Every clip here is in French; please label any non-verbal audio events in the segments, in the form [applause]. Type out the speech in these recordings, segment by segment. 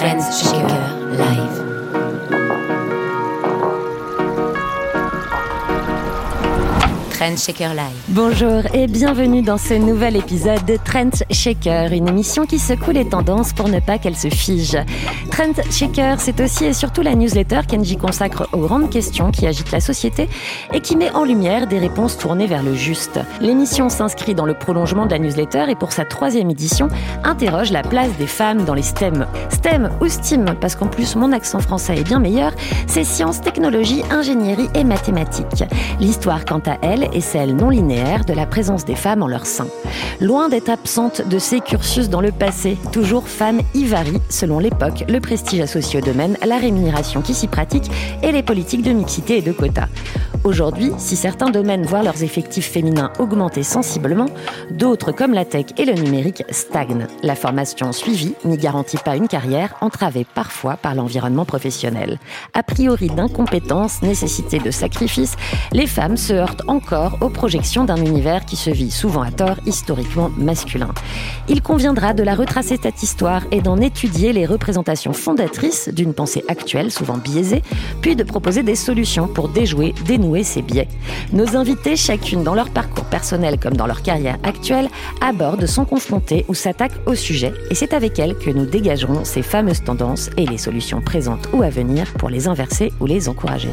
Trends Trend Shaker Live. Bonjour et bienvenue dans ce nouvel épisode de Trend Shaker, une émission qui secoue les tendances pour ne pas qu'elles se figent. Trend Shaker, c'est aussi et surtout la newsletter qu'Engie consacre aux grandes questions qui agitent la société et qui met en lumière des réponses tournées vers le juste. L'émission s'inscrit dans le prolongement de la newsletter et pour sa troisième édition, interroge la place des femmes dans les STEM. STEM ou STEAM, parce qu'en plus mon accent français est bien meilleur, c'est sciences, technologies, ingénierie et mathématiques. L'histoire, quant à elle, et celle non linéaire de la présence des femmes en leur sein. Loin d'être absente de ces cursus dans le passé, toujours femmes y varient, selon l'époque, le prestige associé au domaine, la rémunération qui s'y pratique et les politiques de mixité et de quotas. Aujourd'hui, si certains domaines voient leurs effectifs féminins augmenter sensiblement, d'autres, comme la tech et le numérique, stagnent. La formation suivie n'y garantit pas une carrière, entravée parfois par l'environnement professionnel. A priori d'incompétence, nécessité de sacrifices, les femmes se heurtent encore aux projections d'un univers qui se vit souvent à tort historiquement masculin. Il conviendra de la retracer cette histoire et d'en étudier les représentations fondatrices d'une pensée actuelle souvent biaisée, puis de proposer des solutions pour déjouer, dénouer ces biais. Nos invités, chacune dans leur parcours personnel comme dans leur carrière actuelle, abordent, sont confrontées ou s'attaquent au sujet et c'est avec elles que nous dégagerons ces fameuses tendances et les solutions présentes ou à venir pour les inverser ou les encourager.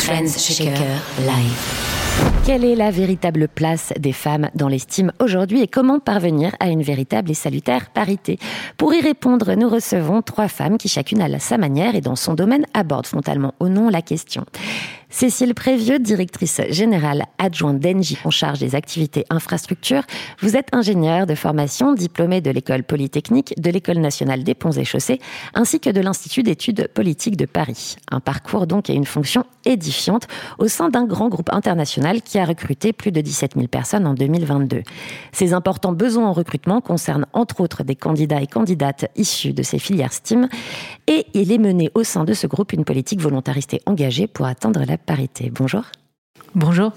Shaker Live. Quelle est la véritable place des femmes dans l'estime aujourd'hui et comment parvenir à une véritable et salutaire parité? Pour y répondre, nous recevons trois femmes qui chacune à sa manière et dans son domaine abordent frontalement au nom la question. Cécile Prévieux, directrice générale adjointe d'Engie en charge des activités infrastructures. Vous êtes ingénieure de formation, diplômée de l'école polytechnique, de l'école nationale des ponts et chaussées, ainsi que de l'Institut d'études politiques de Paris. Un parcours donc et une fonction édifiante au sein d'un grand groupe international qui a recruté plus de 17 000 personnes en 2022. Ces importants besoins en recrutement concernent entre autres des candidats et candidates issus de ces filières STEAM et il est mené au sein de ce groupe une politique volontariste et engagée pour atteindre la parité. Bonjour. Bonjour.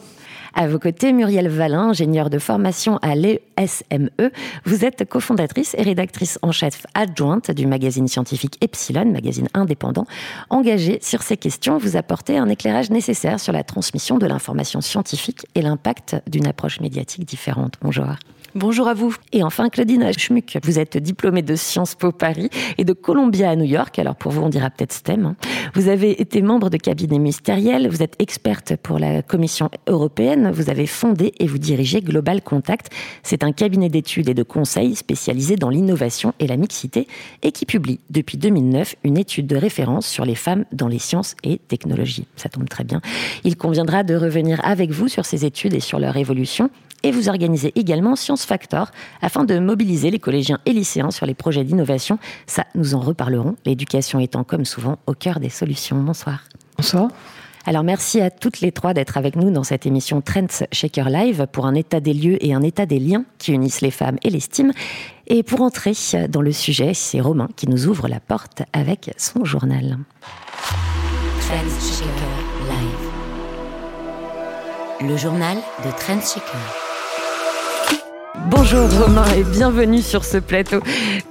À vos côtés, Muriel Valin, ingénieure de formation à l'ESME. Vous êtes cofondatrice et rédactrice en chef adjointe du magazine scientifique Epsilon, magazine indépendant. Engagée sur ces questions, vous apportez un éclairage nécessaire sur la transmission de l'information scientifique et l'impact d'une approche médiatique différente. Bonjour. Bonjour à vous. Et enfin, Claudine Schmuck, vous êtes diplômée de Sciences Po Paris et de Columbia à New York. Alors pour vous, on dira peut-être STEM. Hein. Vous avez été membre de cabinet ministériel, vous êtes experte pour la Commission européenne, vous avez fondé et vous dirigez Global Contact. C'est un cabinet d'études et de conseils spécialisé dans l'innovation et la mixité et qui publie depuis 2009 une étude de référence sur les femmes dans les sciences et technologies. Ça tombe très bien. Il conviendra de revenir avec vous sur ces études et sur leur évolution et vous organisez également Science Factor afin de mobiliser les collégiens et lycéens sur les projets d'innovation. Ça, nous en reparlerons, l'éducation étant comme souvent au cœur des solutions. Bonsoir. Bonsoir. Alors merci à toutes les trois d'être avec nous dans cette émission Trends Shaker Live pour un état des lieux et un état des liens qui unissent les femmes et l'estime. Et pour entrer dans le sujet, c'est Romain qui nous ouvre la porte avec son journal. Trends Shaker Live. Le journal de Trends Shaker. Bonjour Romain et bienvenue sur ce plateau.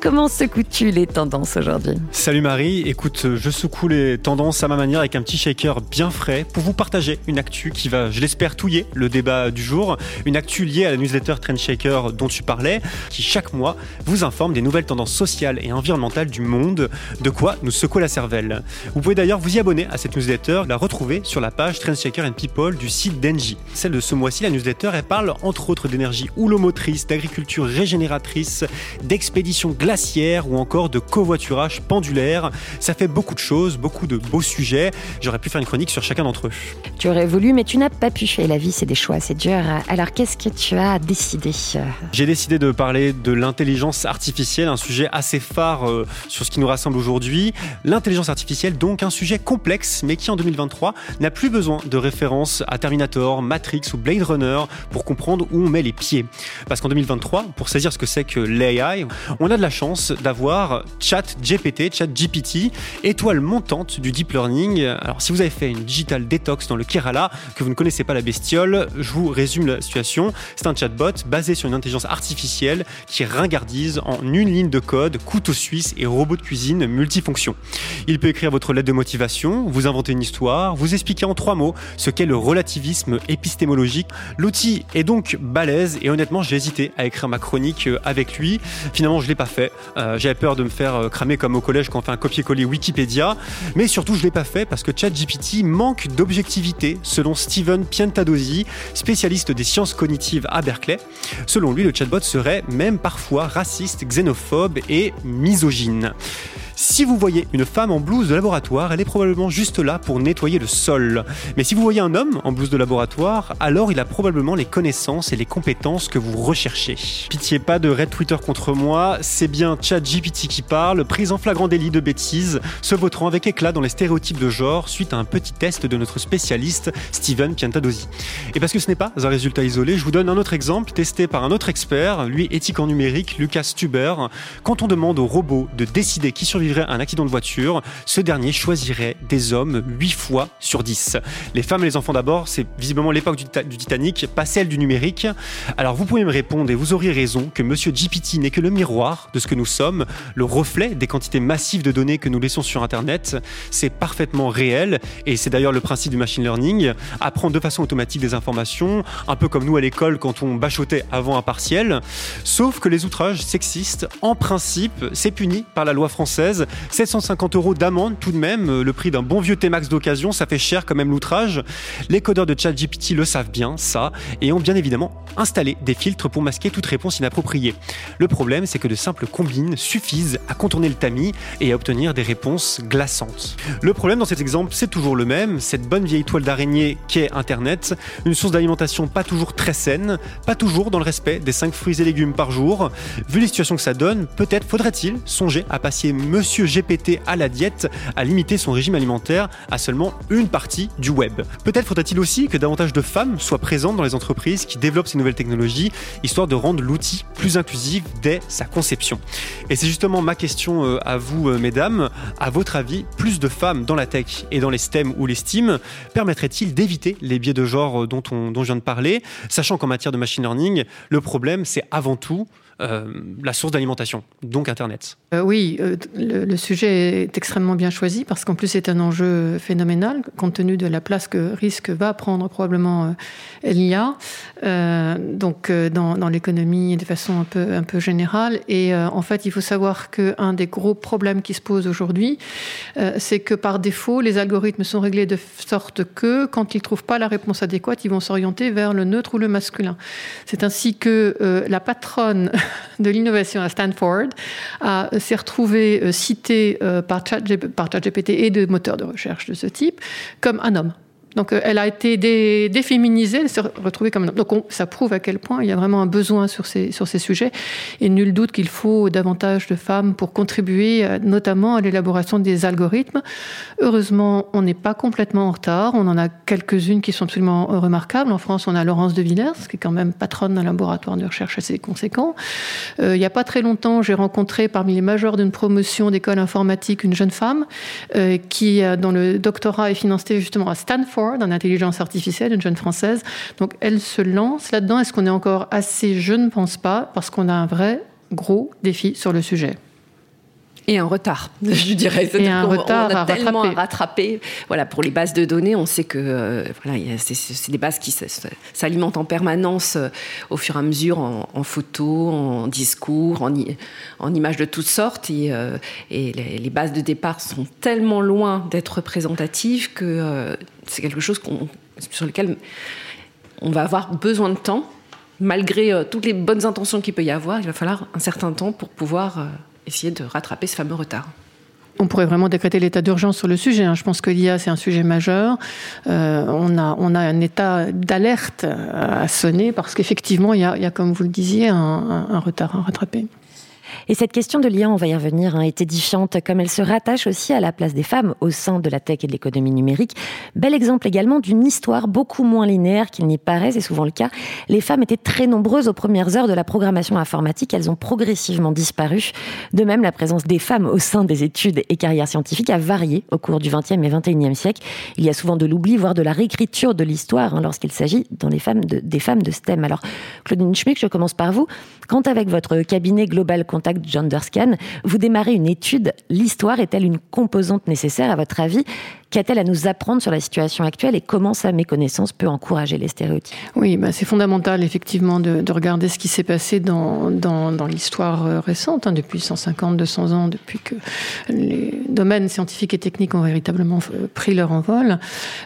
Comment secoues-tu les tendances aujourd'hui? Salut Marie, écoute, je secoue les tendances à ma manière avec un petit shaker bien frais pour vous partager une actu qui va, je l'espère, touiller le débat du jour. Une actu liée à la newsletter Trend Shaker dont tu parlais, qui chaque mois vous informe des nouvelles tendances sociales et environnementales du monde, de quoi nous secoue la cervelle. Vous pouvez d'ailleurs vous y abonner à cette newsletter, la retrouver sur la page Trend Shaker and People du site d'Engie. Celle de ce mois-ci, la newsletter, elle parle entre autres d'énergie houlomotrice d'agriculture régénératrice, d'expédition glaciaire ou encore de covoiturage pendulaire. Ça fait beaucoup de choses, beaucoup de beaux sujets. J'aurais pu faire une chronique sur chacun d'entre eux. Tu aurais voulu, mais tu n'as pas pu. Et la vie, c'est des choix, c'est dur. Alors, qu'est-ce que tu as décidé? J'ai décidé de parler de l'intelligence artificielle, un sujet assez phare euh, sur ce qui nous rassemble aujourd'hui. L'intelligence artificielle, donc un sujet complexe, mais qui en 2023 n'a plus besoin de références à Terminator, Matrix ou Blade Runner pour comprendre où on met les pieds. Parce qu'en 2023, pour saisir ce que c'est que l'AI, on a de la chance d'avoir Chat GPT, Chat GPT, étoile montante du deep learning. Alors si vous avez fait une digital detox dans le Kerala, que vous ne connaissez pas la bestiole, je vous résume la situation. C'est un chatbot basé sur une intelligence artificielle qui ringardise en une ligne de code, couteau suisse et robot de cuisine multifonction. Il peut écrire votre lettre de motivation, vous inventer une histoire, vous expliquer en trois mots ce qu'est le relativisme épistémologique. L'outil est donc balèze et honnêtement j'ai hésité à écrire ma chronique euh, avec lui. Finalement je l'ai pas fait. Euh, J'avais peur de me faire euh, cramer comme au collège quand on fait un copier-coller Wikipédia. Mais surtout je l'ai pas fait parce que ChatGPT manque d'objectivité selon Steven Piantadosi, spécialiste des sciences cognitives à Berkeley. Selon lui le chatbot serait même parfois raciste, xénophobe et misogyne. Si vous voyez une femme en blouse de laboratoire, elle est probablement juste là pour nettoyer le sol. Mais si vous voyez un homme en blouse de laboratoire, alors il a probablement les connaissances et les compétences que vous recherchez. Pitié pas de red Twitter contre moi, c'est bien ChatGPT qui parle, prise en flagrant délit de bêtises, se voteront avec éclat dans les stéréotypes de genre suite à un petit test de notre spécialiste Steven Piantadosi. Et parce que ce n'est pas un résultat isolé, je vous donne un autre exemple testé par un autre expert, lui éthique en numérique, Lucas Stuber. Quand on demande au robot de décider qui survivrait un accident de voiture, ce dernier choisirait des hommes 8 fois sur 10. Les femmes et les enfants d'abord, c'est visiblement l'époque du, du, Titanic, pas celle du numérique. Alors vous pouvez me répondre et vous auriez raison que Monsieur GPT n'est que le miroir de ce que nous sommes, le reflet des quantités massives de données que nous laissons sur Internet. C'est parfaitement réel et c'est d'ailleurs le principe du machine learning, apprendre de façon automatique des informations, un peu comme nous à l'école quand on bachotait avant un partiel. Sauf que les outrages sexistes, en principe, c'est puni par la loi française 750 euros d'amende tout de même, euh, le prix d'un bon vieux T-Max d'occasion, ça fait cher quand même l'outrage. Les codeurs de ChatGPT le savent bien, ça, et ont bien évidemment installé des filtres pour masquer toute réponse inappropriée. Le problème, c'est que de simples combines suffisent à contourner le tamis et à obtenir des réponses glaçantes. Le problème dans cet exemple, c'est toujours le même, cette bonne vieille toile d'araignée qu'est Internet, une source d'alimentation pas toujours très saine, pas toujours dans le respect des 5 fruits et légumes par jour. Vu les situations que ça donne, peut-être faudrait-il songer à passer Monsieur GPT à la diète à limiter son régime alimentaire à seulement une partie du web. Peut-être faudrait-il aussi que davantage de femmes soient présentes dans les entreprises qui développent ces nouvelles technologies, histoire de rendre l'outil plus inclusif dès sa conception. Et c'est justement ma question euh, à vous, euh, mesdames. À votre avis, plus de femmes dans la tech et dans les STEM ou les STEAM permettrait-il d'éviter les biais de genre euh, dont, on, dont je viens de parler, sachant qu'en matière de machine learning, le problème, c'est avant tout la source d'alimentation, donc Internet. Euh, oui, euh, le, sujet est extrêmement bien choisi parce qu'en plus c'est un enjeu phénoménal compte tenu de la place que risque va prendre probablement l'IA, donc dans, l'économie de façon un peu, un peu générale. Et en fait, il faut savoir qu'un des gros problèmes qui se pose aujourd'hui, c'est que par défaut, les algorithmes sont réglés de sorte que quand ils ne trouvent pas la réponse adéquate, ils vont s'orienter vers le neutre ou le masculin. C'est ainsi que la patronne [laughs] de l'innovation à Stanford s'est retrouvée citée par ChatGPT et de moteurs de recherche de ce type comme un homme. Donc, elle a été dé, déféminisée, elle s'est retrouvée comme un homme. Donc, on, ça prouve à quel point il y a vraiment un besoin sur ces, sur ces sujets. Et nul doute qu'il faut davantage de femmes pour contribuer notamment à l'élaboration des algorithmes. Heureusement, on n'est pas complètement en retard. On en a quelques-unes qui sont absolument remarquables. En France, on a Laurence de Villers, qui est quand même patronne d'un laboratoire de recherche assez conséquent. Euh, il n'y a pas très longtemps, j'ai rencontré parmi les majors d'une promotion d'école informatique une jeune femme euh, qui, dont le doctorat est financé justement à Stanford en intelligence artificielle, une jeune française. Donc elle se lance là-dedans. Est-ce qu'on est encore assez Je ne pense pas, parce qu'on a un vrai gros défi sur le sujet et un retard, [laughs] je dirais. Et un on, retard on a à tellement rattraper. à rattraper. Voilà, pour les bases de données, on sait que euh, voilà, c'est des bases qui s'alimentent en permanence euh, au fur et à mesure en, en photos, en discours, en, en, images de toutes sortes. Et, euh, et les, les, bases de départ sont tellement loin d'être représentatives que c'est quelque chose sur lequel on va avoir besoin de temps. Malgré toutes les bonnes intentions qu'il peut y avoir, il va falloir un certain temps pour pouvoir essayer de rattraper ce fameux retard. On pourrait vraiment décréter l'état d'urgence sur le sujet. Hein. Je pense que l'IA, c'est un sujet majeur. Euh, on, a, on a un état d'alerte à sonner parce qu'effectivement, il, y, a, comme vous le disiez, un, un retard à rattraper. Et cette question de lien, on va y revenir, hein, est édifiante, comme elle se rattache aussi à la place des femmes au sein de la tech et de l'économie numérique. Bel exemple également d'une histoire beaucoup moins linéaire qu'il n'y paraît, c'est souvent le cas. Les femmes étaient très nombreuses aux premières heures de la programmation informatique, elles ont progressivement disparu. De même, la présence des femmes au sein des études et carrières scientifiques a varié au cours du XXe et XXIe siècle. Il y a souvent de l'oubli, voire de la réécriture de l'histoire hein, lorsqu'il s'agit des femmes de STEM. Alors, Claudine Schmick, je commence par vous. Quand avec votre cabinet Global Contact Genderscan, vous démarrez une étude, l'histoire est-elle une composante nécessaire à votre avis? Qu'a-t-elle à nous apprendre sur la situation actuelle et comment sa méconnaissance peut encourager les stéréotypes? Oui, bah c'est fondamental effectivement de, de, regarder ce qui s'est passé dans, l'histoire euh, récente, hein, depuis 150, 200 ans, depuis que les domaines scientifiques et techniques ont véritablement euh, pris leur envol.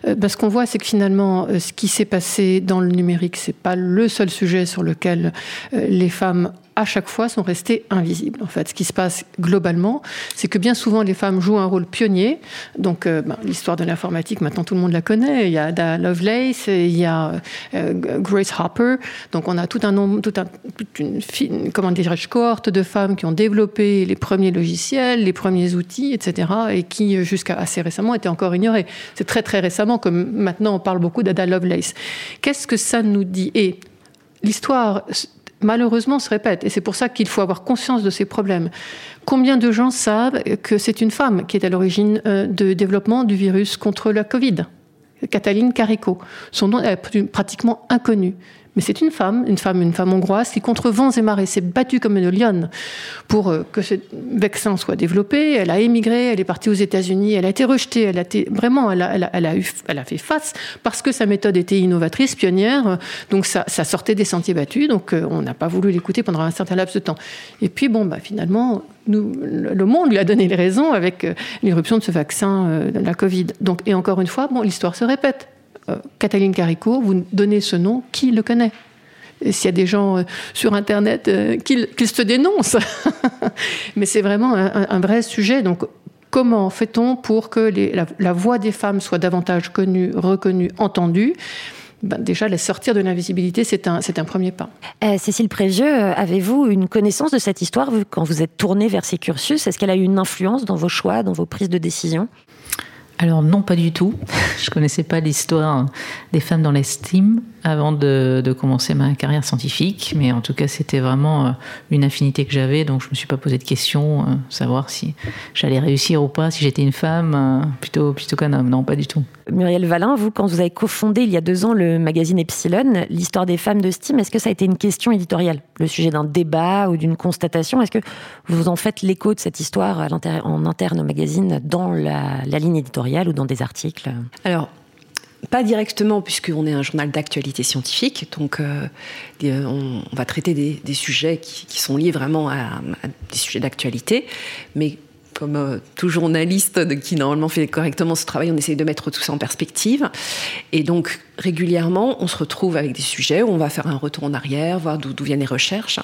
Euh, bah, ce qu'on voit, c'est que finalement, ce qui s'est passé dans le numérique, c'est pas le seul sujet sur lequel les femmes à chaque fois sont restées invisibles. En fait, ce qui se passe globalement, c'est que bien souvent les femmes jouent un rôle pionnier. Donc, euh, ben, l'histoire de l'informatique, maintenant tout le monde la connaît. Il y a Ada Lovelace, il y a euh, Grace Hopper. Donc, on a tout un nombre, tout un, toute une, comment dirais-je, cohorte de femmes qui ont développé les premiers logiciels, les premiers outils, etc., et qui jusqu'à assez récemment étaient encore ignorés. C'est très très récemment, comme maintenant on parle beaucoup d'Ada Lovelace. Qu'est-ce que ça nous dit? Et l'histoire malheureusement se répète. Et c'est pour ça qu'il faut avoir conscience de ces problèmes. Combien de gens savent que c'est une femme qui est à l'origine euh, du développement du virus contre la Covid? Cataline Carico. Son nom est pratiquement inconnu. Mais c'est une femme, une femme, une femme hongroise qui, contre vents et marées, s'est battue comme une lionne pour euh, que ce vaccin soit développé. Elle a émigré, elle est partie aux États-Unis, elle a été rejetée, elle a été vraiment, elle a, eu, elle a fait face parce que sa méthode était innovatrice, pionnière. Donc ça, sortait des sentiers battus. Donc euh, on n'a pas voulu l'écouter pendant un certain laps de temps. Et puis bon, bah finalement, le monde lui a donné les raisons avec euh, l'irruption de ce vaccin de la Covid. Donc et encore une fois, bon, l'histoire se répète. Euh, Cataline Carico, vous donnez ce nom, qui le connaît? S'il y a des gens euh, sur Internet, euh, qu'ils se dénoncent. [laughs] Mais c'est vraiment un, vrai sujet. Donc, comment fait-on pour que la, voix des femmes soit davantage connue, reconnue, entendue? Ben déjà, les sortir de l'invisibilité, c'est un, un premier pas. Cécile Prévieux, avez-vous une connaissance de cette histoire? Quand vous êtes tournée vers ces cursus Est-ce qu'elle a eu une influence dans vos choix, dans vos prises de décision? Alors non, pas du tout. [laughs] Je connaissais pas l'histoire des femmes dans l'estime avant de, de, commencer ma carrière scientifique, mais en tout cas c'était vraiment euh, une affinité que j'avais, donc je me suis pas posé de questions, euh, savoir si j'allais réussir ou pas, si j'étais une femme euh, plutôt plutôt qu'un homme. Non, pas du tout. Muriel Valin, vous, quand vous avez cofondé il y a deux ans le magazine Epsilon, l'histoire des femmes de Steam, est-ce que ça a été une question éditoriale, le sujet d'un débat ou d'une constatation? Est-ce que vous en faites l'écho de cette histoire en interne au magazine dans la, la ligne éditoriale? Ou dans des articles Alors, pas directement, puisqu'on est un journal d'actualité scientifique, donc euh, on, va traiter des, sujets qui, qui, sont liés vraiment à, à des sujets d'actualité, mais comme euh, tout journaliste qui normalement fait correctement ce travail, on essaye de mettre tout ça en perspective. Et donc régulièrement, on se retrouve avec des sujets où on va faire un retour en arrière, voir d'où viennent les recherches.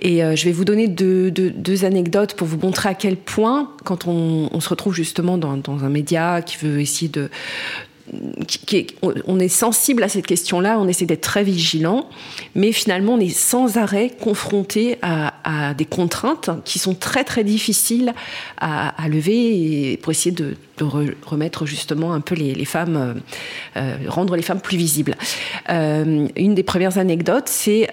Et euh, je vais vous donner deux, anecdotes pour vous montrer à quel point, quand on, se retrouve justement dans, un média qui veut essayer de, on est sensible à cette question-là, on essaie d'être très vigilant, mais finalement on est sans arrêt confronté à, des contraintes qui sont très très difficiles à, lever et pour essayer de, de re, remettre justement un peu les, femmes, euh, euh rendre les femmes plus visibles. Euh, une des premières anecdotes, c'est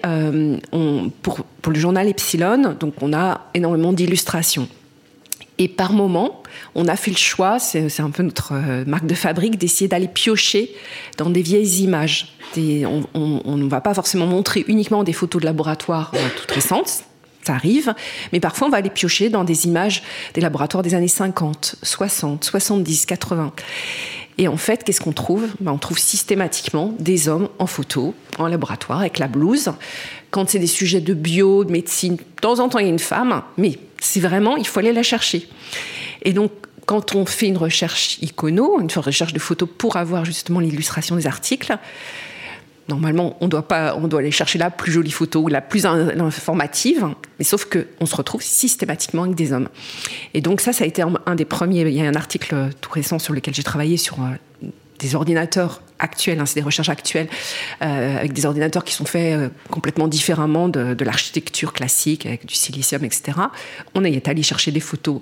pour, pour le journal Epsilon, donc on a énormément d'illustrations. Et par moment, on a fait le choix, c'est un peu notre euh, marque de fabrique, d'essayer d'aller piocher dans des vieilles images. On ne va pas forcément montrer uniquement des photos de laboratoire euh, toutes récentes, ça arrive, mais parfois on va aller piocher dans des images des laboratoires des années 50, 60, 70, 80. Et en fait, qu'est-ce qu'on trouve? Ben, On trouve systématiquement des hommes en photo, en laboratoire, avec la blouse. Quand c'est des sujets de bio, de médecine, de temps en temps, il y a une femme, mais c'est vraiment, il faut aller la chercher. Et donc, quand on fait une recherche icono, une recherche de photos pour avoir justement l'illustration des articles, normalement, on doit pas, on doit aller chercher la plus jolie photo la plus informative, mais sauf que on se retrouve systématiquement avec des hommes. Et donc ça, ça a été un, des premiers. Il y a un article tout récent sur lequel j'ai travaillé sur euh, des ordinateurs actuels, hein, c'est des recherches actuelles, euh, avec des ordinateurs qui sont faits euh, complètement différemment de, l'architecture classique, avec du silicium, etc. On est allé chercher des photos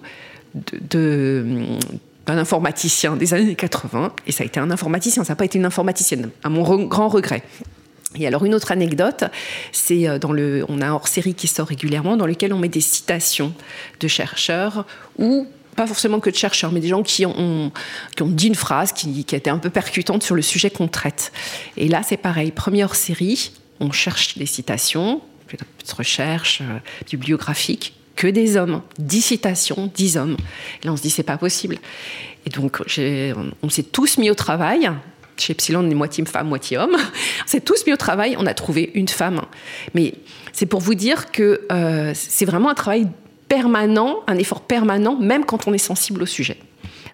d'un informaticien des années 80, et ça a été un informaticien, ça n'a pas été une informaticienne, à mon grand regret. Et alors une autre anecdote, c'est euh, dans le, on a un hors-série qui sort régulièrement dans lequel on met des citations de chercheurs ou pas forcément que de chercheurs, mais des gens qui ont, qui ont dit une phrase qui, qui a été un peu percutante sur le sujet qu'on traite. Et là, c'est pareil, première série, on cherche des citations, de recherche euh, bibliographique, que des hommes, 10 citations, 10 hommes. Et là, on se dit, c'est pas possible. Et donc, on s'est tous mis au travail. Chez Epsilon, on est moitié femme, moitié homme. [laughs] On s'est tous mis au travail, on a trouvé une femme. Mais c'est pour vous dire que euh, c'est vraiment un travail permanent, un effort permanent, même quand on est sensible au sujet.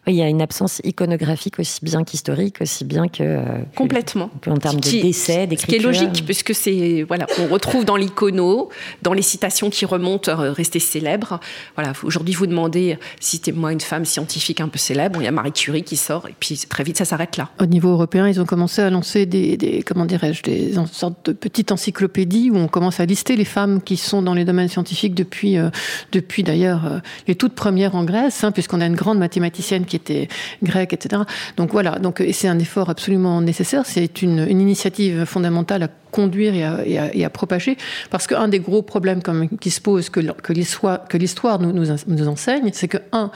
Oui, il y a une absence iconographique aussi bien qu'historique, aussi bien que. Euh, Complètement. en termes de décès, d'écriture. Ce qui est logique, puisque c'est. Voilà, on retrouve dans l'icono, dans les citations qui remontent, euh, restées célèbres. Voilà, aujourd'hui, vous demandez, citez-moi une femme scientifique un peu célèbre. Il y a Marie Curie qui sort, et puis très vite, ça s'arrête là. Au niveau européen, ils ont commencé à lancer des, des comment dirais-je, des sortes de petites encyclopédies où on commence à lister les femmes qui sont dans les domaines scientifiques depuis, euh, depuis d'ailleurs les toutes premières en Grèce, hein, puisqu'on a une grande mathématicienne qui était grecque, etc. Donc voilà, donc, c'est un effort absolument nécessaire, c'est une, initiative fondamentale à conduire et à, propager, parce qu'un des gros problèmes qui se pose, que, l'histoire nous enseigne, c'est que, un,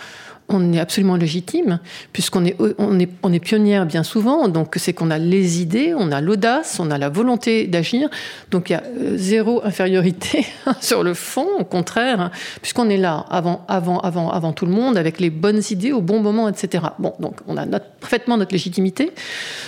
on est absolument légitime, puisqu'on est, on est, on est pionnière bien souvent, donc c'est qu'on a les idées, on a l'audace, on a la volonté d'agir, donc il y a euh, zéro infériorité [laughs] sur le fond, au contraire, puisqu'on est là avant, avant, avant, avant tout le monde, avec les bonnes idées au bon moment, etc. Bon, donc on a parfaitement notre légitimité.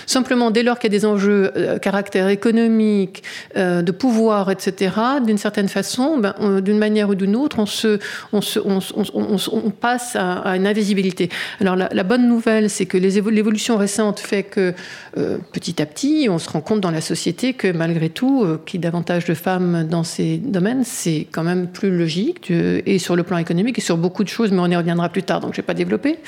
Simplement, dès lors qu'il y a des enjeux euh, caractère économique, euh, de pouvoir, etc., d'une certaine façon, ben, d'une manière ou d'une autre, on, se, on, se, on passe à, à une invisibilité. Alors la, bonne nouvelle, c'est que l'évolution récente fait que euh, petit à petit, on se rend compte dans la société que malgré tout, euh, qu'il y ait davantage de femmes dans ces domaines, c'est quand même plus logique, et sur le plan économique, et sur beaucoup de choses, mais on y reviendra plus tard, donc je ne vais pas développer.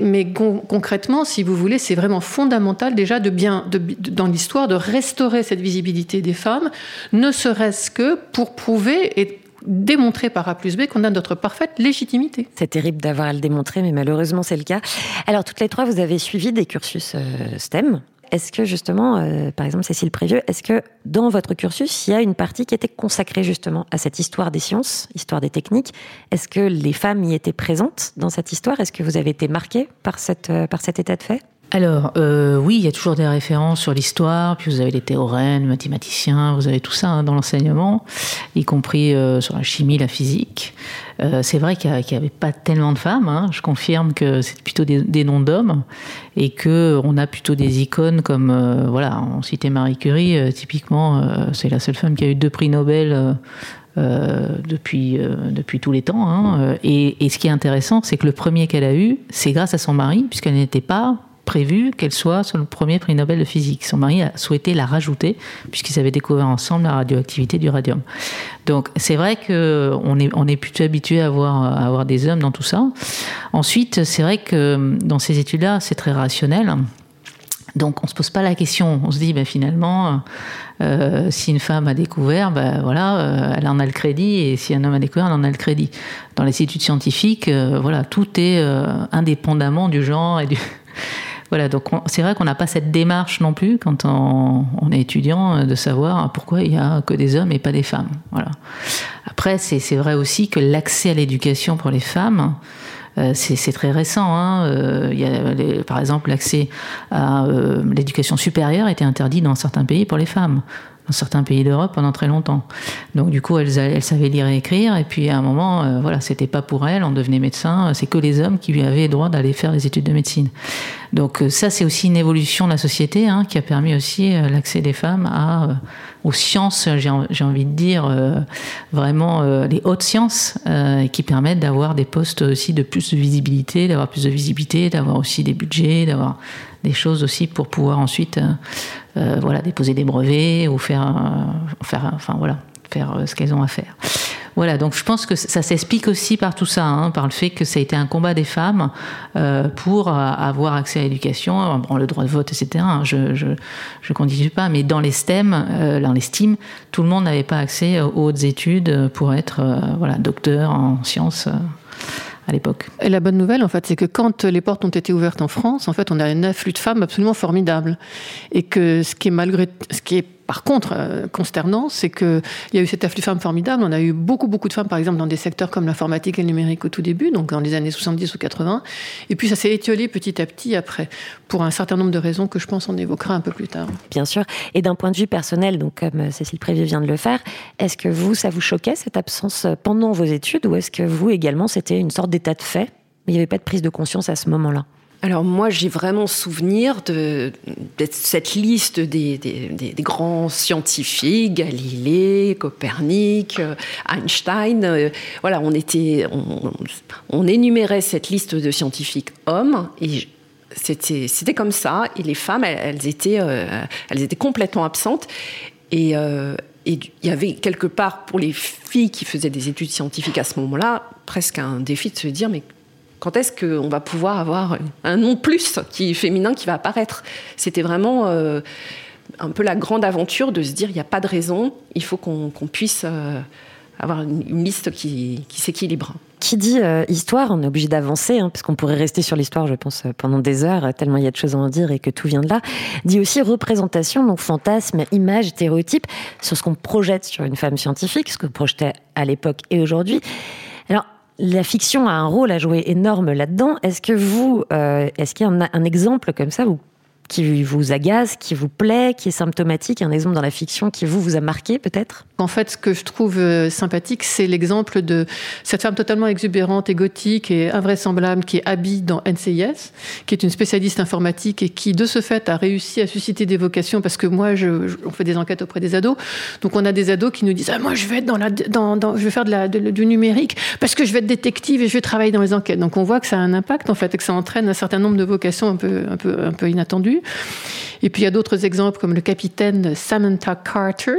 Mais concrètement, si vous voulez, c'est vraiment fondamental déjà de bien, dans l'histoire, de restaurer cette visibilité des femmes, ne serait-ce que pour prouver et démontrer par A plus B qu'on a notre parfaite légitimité. C'est terrible d'avoir à le démontrer, mais malheureusement c'est le cas. Alors toutes les trois, vous avez suivi des cursus euh, STEM. Est-ce que justement, euh, par exemple Cécile Prévieux, est-ce que dans votre cursus, il y a une partie qui était consacrée justement à cette histoire des sciences, histoire des techniques? Est-ce que les femmes y étaient présentes dans cette histoire? Est-ce que vous avez été marquée par, cette, euh, par cet état de fait? Alors, euh, oui, il y a toujours des références sur l'histoire, puis vous avez les théorèmes, mathématiciens, vous avez tout ça hein, dans l'enseignement, y compris euh, sur la chimie, la physique. Euh, c'est vrai qu'il n'y avait pas tellement de femmes, hein. je confirme que c'est plutôt des, noms d'hommes, et qu'on a plutôt des icônes comme, voilà, on citait Marie Curie, typiquement, c'est la seule femme qui a eu deux prix Nobel depuis, depuis tous les temps. Hein. Et, et, ce qui est intéressant, c'est que le premier qu'elle a eu, c'est grâce à son mari, puisqu'elle n'était pas prévu qu'elle soit sur le premier prix Nobel de physique. Son mari a souhaité la rajouter puisqu'ils avaient découvert ensemble la radioactivité du radium. Donc c'est vrai qu'on est, on est plutôt habitué à avoir, à avoir des hommes dans tout ça. Ensuite, c'est vrai que dans ces études-là, c'est très rationnel. Donc on se pose pas la question, on se dit ben, finalement, euh, si une femme a découvert, ben, voilà, euh, elle en a le crédit, et si un homme a découvert, elle en a le crédit. Dans les études scientifiques, euh, voilà, tout est indépendamment du genre et du, voilà, donc c'est vrai qu'on n'a pas cette démarche non plus quand on, est étudiant euh, de savoir pourquoi il n'y a que des hommes et pas des femmes. Voilà. Après, c'est vrai aussi que l'accès à l'éducation pour les femmes, euh, c'est très récent. Hein. Euh, y a, par exemple, l'accès à l'éducation supérieure était interdit dans certains pays pour les femmes certains pays d'Europe pendant très longtemps. Donc du coup, elle, elle savait lire et écrire, et puis à un moment, euh, voilà, c'était pas pour elle, on devenait médecin, c'est que les hommes qui avaient droit d'aller faire des études de médecine. Donc euh, ça, c'est aussi une évolution de la société hein, qui a permis aussi euh, l'accès des femmes à, aux sciences, j'ai envie de dire, vraiment les hautes sciences, qui permettent d'avoir des postes aussi de plus de visibilité, d'avoir plus de visibilité, d'avoir aussi des budgets, d'avoir des choses aussi pour pouvoir ensuite euh, euh, voilà, déposer des brevets ou faire, euh, faire, enfin, voilà, faire ce qu'elles ont à faire. Voilà, donc je pense que ça s'explique aussi par tout ça, hein, par le fait que ça a été un combat des femmes pour avoir accès à l'éducation, bon, le droit de vote, etc. Hein, je, je, je continue pas, mais dans les STEM, dans les STEAM, tout le monde n'avait pas accès aux hautes études pour être voilà, docteur en sciences. L'époque. Et la bonne nouvelle, en fait, c'est que quand les portes ont été ouvertes en France, en fait, on a un afflux de femmes absolument formidable. Et que ce qui est malgré, ce qui est par contre, euh, consternant, c'est qu'il y a eu cet afflux de femmes formidable. On a eu beaucoup, beaucoup de femmes, par exemple, dans des secteurs comme l'informatique et le numérique au tout début, donc dans les années 70 ou 80. Et puis ça s'est étiolé petit à petit après, pour un certain nombre de raisons que je pense on évoquera un peu plus tard. Bien sûr. Et d'un point de vue personnel, donc comme euh, Cécile Prévier vient de le faire, est-ce que vous, ça vous choquait cette absence pendant vos études, ou est-ce que vous également, c'était une sorte d'état de fait? Il n'y avait pas de prise de conscience à ce moment-là alors moi, j'ai vraiment souvenir de, cette liste des, grands scientifiques, Galilée, Copernic, euh, Einstein. Euh, voilà, on était, on, énumérait cette liste de scientifiques hommes et c'était, comme ça. Et les femmes, elles, elles étaient, euh, elles étaient complètement absentes. Et, et il y avait quelque part pour les filles qui faisaient des études scientifiques à ce moment-là presque un défi de se dire mais quand est-ce qu'on va pouvoir avoir un nom plus qui féminin qui va apparaître? C'était vraiment euh, un peu la grande aventure de se dire il n'y a pas de raison, il faut qu'on qu puisse euh, avoir une, liste qui, qui s'équilibre. Qui dit euh, histoire, on est obligé d'avancer, hein, parce qu'on pourrait rester sur l'histoire, je pense, pendant des heures, tellement il y a de choses à en dire et que tout vient de là. Dit aussi représentation, donc fantasme, image, stéréotype, sur ce qu'on projette sur une femme scientifique, ce que projetait à l'époque et aujourd'hui. La fiction a un rôle à jouer énorme là-dedans. Est-ce que vous, euh, est-ce qu'il y a un, un, exemple comme ça où qui vous agace, qui vous plaît, qui est symptomatique, un exemple dans la fiction qui vous vous a marqué peut-être? En fait, ce que je trouve euh, sympathique, c'est l'exemple de cette femme totalement exubérante et gothique et invraisemblable qui est dans NCIS, qui est une spécialiste informatique et qui, de ce fait, a réussi à susciter des vocations parce que moi, je, je, on fait des enquêtes auprès des ados, donc on a des ados qui nous disent ah moi je vais être dans la, dans, dans je vais faire du numérique parce que je vais être détective et je vais travailler dans les enquêtes. Donc on voit que ça a un impact en fait et que ça entraîne un certain nombre de vocations un peu un peu un peu inattendues. Et puis il y a d'autres exemples comme le capitaine Samantha Carter,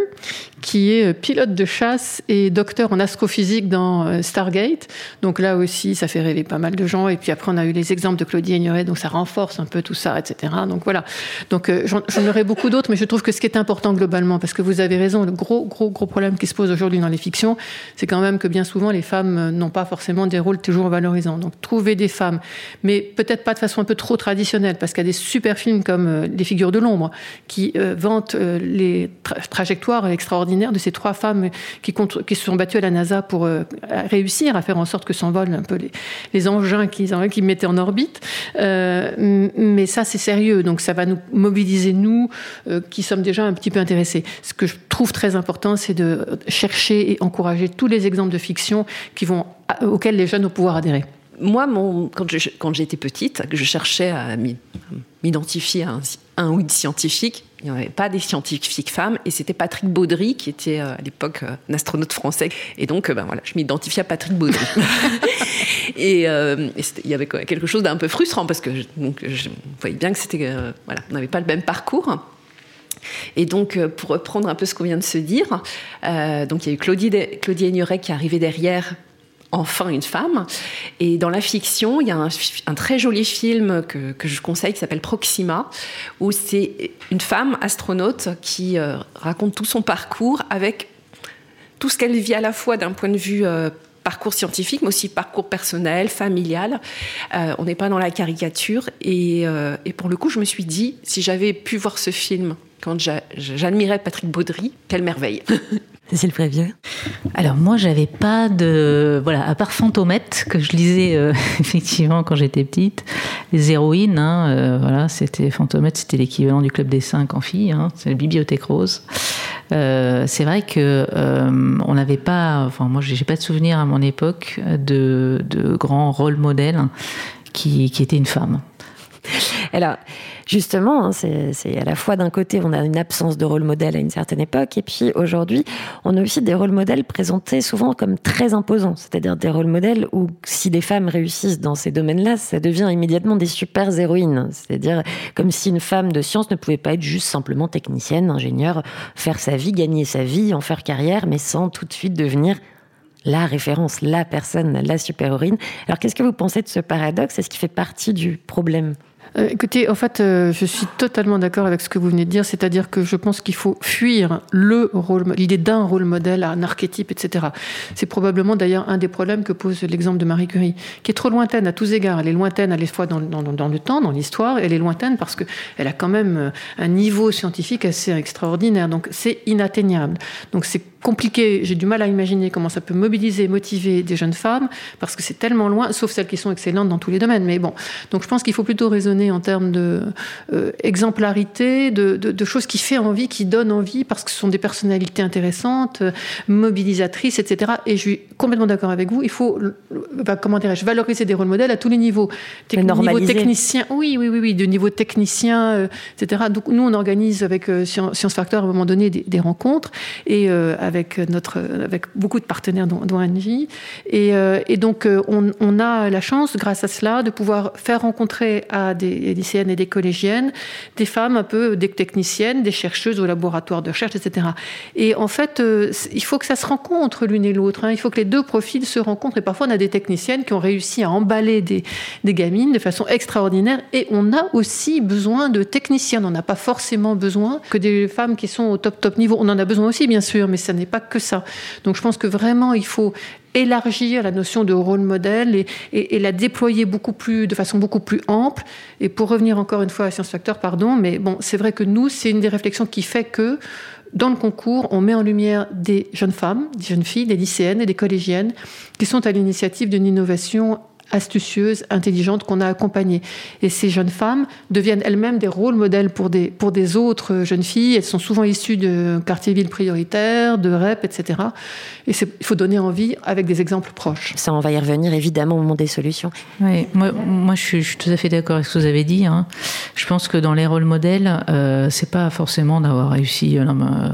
qui est pilote de chasse et docteur en astrophysique dans Stargate. Donc là aussi, ça fait rêver pas mal de gens. Et puis après, on a eu les exemples de Claudie Aigneret, donc ça renforce un peu tout ça, etc. Donc voilà. Donc euh, j'en aurais beaucoup d'autres, mais je trouve que ce qui est important globalement, parce que vous avez raison, le gros, gros, gros problème qui se pose aujourd'hui dans les fictions, c'est quand même que bien souvent, les femmes n'ont pas forcément des rôles toujours valorisants. Donc trouver des femmes, mais peut-être pas de façon un peu trop traditionnelle, parce qu'il y a des super films comme euh, Les figures de l'ombre, qui euh, vantent euh, les tra trajectoires extraordinaires de ces trois femmes qui, se sont battues à la NASA pour réussir à faire en sorte que s'envolent un peu les, engins qu'ils qui mettaient en orbite. Mais ça, c'est sérieux. Donc, ça va nous mobiliser, nous, qui sommes déjà un petit peu intéressés. Ce que je trouve très important, c'est de chercher et encourager tous les exemples de fiction auxquels les jeunes vont pouvoir adhérer moi, mon, quand j'étais petite, je cherchais à m'identifier à un, un, ou une scientifique, il n'y avait pas des scientifiques femmes, et c'était Patrick Baudry, qui était euh, à l'époque euh, un astronaute français. Et donc, euh, ben voilà, je m'identifiais à Patrick Baudry. [laughs] et, euh, et il y avait quelque chose d'un peu frustrant, parce que je, donc, je voyais bien que c'était. Euh, voilà, on n'avait pas le même parcours. Et donc, pour reprendre un peu ce qu'on vient de se dire, euh, donc il y a eu Claudie, Claudie Aigneret qui est arrivée derrière enfin une femme. Et dans la fiction, il y a un, très joli film que, je conseille qui s'appelle Proxima, où c'est une femme astronaute qui euh, raconte tout son parcours avec tout ce qu'elle vit à la fois d'un point de vue euh, parcours scientifique, mais aussi parcours personnel, familial. Euh, on n'est pas dans la caricature. Et pour le coup, je me suis dit, si j'avais pu voir ce film quand j'admirais Patrick Baudry, quelle merveille [laughs] Cécile Prévieux Alors moi, j'avais pas de... Voilà, à part Fantomette, que je lisais euh, [laughs] effectivement quand j'étais petite, les héroïnes, hein, euh, voilà, c'était Fantomette, c'était l'équivalent du Club des Cinq en filles, hein, c'est la Bibliothèque Rose. Euh, c'est vrai que on n'avait pas, enfin moi j'ai pas de souvenir à mon époque de, de grands rôles modèles qui, qui étaient une femme. [laughs] Alors, justement, hein, c'est à la fois d'un côté, on a une absence de rôle modèle à une certaine époque, et puis aujourd'hui, on a aussi des rôles modèles présentés souvent comme très imposants, c'est-à-dire des rôles modèles où si des femmes réussissent dans ces domaines-là, ça devient immédiatement des super héroïnes, c'est-à-dire comme si une femme de science ne pouvait pas être juste simplement technicienne, ingénieure, faire sa vie, gagner sa vie, en faire carrière, mais sans tout de suite devenir la référence, la personne, la super-héroïne. Alors qu'est-ce que vous pensez de ce paradoxe? Est-ce qu'il fait partie du problème? Euh, écoutez, en fait, euh, je suis totalement d'accord avec ce que vous venez de dire, c'est-à-dire que je pense qu'il faut fuir le rôle, l'idée d'un rôle modèle, un archétype, etc. C'est probablement d'ailleurs un des problèmes que pose l'exemple de Marie Curie, qui est trop lointaine à tous égards. Elle est lointaine à la dans le temps, dans l'histoire, elle est lointaine parce qu'elle a quand même euh, un niveau scientifique assez extraordinaire, donc c'est inatteignable. Donc c'est compliqué, j'ai du mal à imaginer comment ça peut mobiliser, motiver des jeunes femmes, parce que c'est tellement loin, sauf celles qui sont excellentes dans tous les domaines. Mais bon, donc je pense qu'il faut plutôt raisonner en termes de euh, exemplarité, de, choses qui fait envie, qui donnent envie, parce que ce sont des personnalités intéressantes, euh, mobilisatrices, etc. Et je suis complètement d'accord avec vous. Il faut, bah, comment dirais-je, valoriser des rôles modèles à tous les niveaux. niveau technicien, oui, oui, oui, oui, de niveau technicien, euh, etc. Donc nous, on organise avec Science Factor à un moment donné des, rencontres et avec notre, avec beaucoup de partenaires, dont, dont. Et, et donc on, on a la chance, grâce à cela, de pouvoir faire rencontrer à des lycéennes et des collégiennes, des femmes un peu, des techniciennes, des chercheuses au laboratoire de recherche, etc. Et en fait, euh, il faut que ça se rencontre l'une et l'autre. Hein. Il faut que les deux profils se rencontrent. Et parfois, on a des techniciennes qui ont réussi à emballer des, des gamines de façon extraordinaire. Et on a aussi besoin de techniciens. On n'en a pas forcément besoin que des femmes qui sont au top, top niveau. On en a besoin aussi, bien sûr, mais ça n'est pas que ça. Donc, je pense que vraiment, il faut élargir la notion de rôle modèle et, la déployer beaucoup plus, de façon beaucoup plus ample. Et pour revenir encore une fois à Science Factor, pardon, mais bon, c'est vrai que nous, c'est une des réflexions qui fait que dans le concours, on met en lumière des jeunes femmes, des jeunes filles, des lycéennes et des collégiennes qui sont à l'initiative d'une innovation astucieuses, intelligentes qu'on a accompagnées. Et ces jeunes femmes deviennent elles-mêmes des rôles modèles pour des, pour des autres jeunes filles. Elles sont souvent issues de quartiers-villes prioritaires, de REP, etc. Et il faut donner envie avec des exemples proches. Ça, on va y revenir évidemment au moment des solutions. Oui, moi, moi je, suis, tout à fait d'accord avec ce que vous avez dit. Hein. Je pense que dans les rôles modèles, euh, c'est pas forcément d'avoir réussi euh,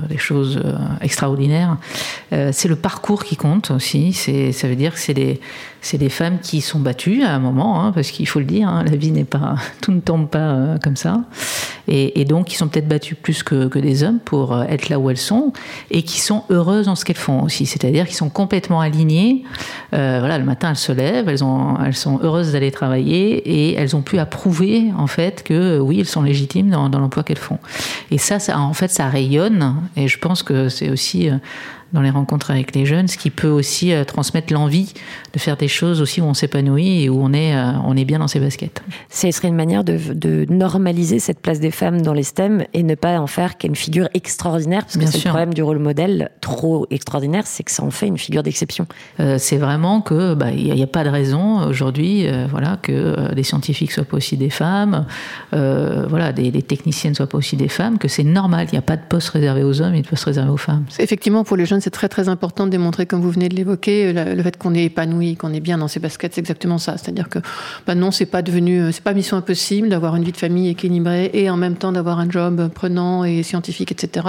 des euh, choses euh, extraordinaires. Euh, c'est le parcours qui compte aussi. Ça veut dire que c'est des c'est des femmes qui sont battues à un moment, hein, parce qu'il faut le dire, hein, la vie n'est pas, [laughs] tout ne tombe pas euh, comme ça, et, donc qui sont peut-être battues plus que, que, des hommes pour euh, être là où elles sont, et qui sont heureuses dans ce qu'elles font aussi, c'est-à-dire qu'ils sont complètement alignées. Euh, voilà, le matin elles se lèvent, elles sont heureuses d'aller travailler, et elles ont pu approuver en fait que oui, elles sont légitimes dans, dans l'emploi qu'elles font. Et ça, ça, en fait, ça rayonne, et je pense que c'est aussi dans les rencontres avec les jeunes, ce qui peut aussi euh, transmettre l'envie de faire des choses aussi où on s'épanouit et où on est, euh, on est bien dans ses baskets. Ce serait une manière de, de, normaliser cette place des femmes dans les STEM et ne pas en faire qu'une figure extraordinaire, parce que c'est le problème du rôle modèle trop extraordinaire, c'est que ça en fait une figure d'exception. Euh, c'est vraiment que bah, il n'y a, pas de raison aujourd'hui, voilà, que les scientifiques soient pas aussi des femmes, voilà, des, les techniciennes soient pas aussi des femmes, que c'est normal. Il n'y a pas de poste réservé aux hommes et de poste réservé aux femmes. Effectivement, pour les jeunes c'est très très important de démontrer, comme vous venez de l'évoquer, le, fait qu'on est épanoui, qu'on est bien dans ses baskets, c'est exactement ça. C'est-à-dire que bah non, c'est pas devenu, c'est pas mission impossible d'avoir une vie de famille équilibrée et en même temps d'avoir un job prenant et scientifique, etc.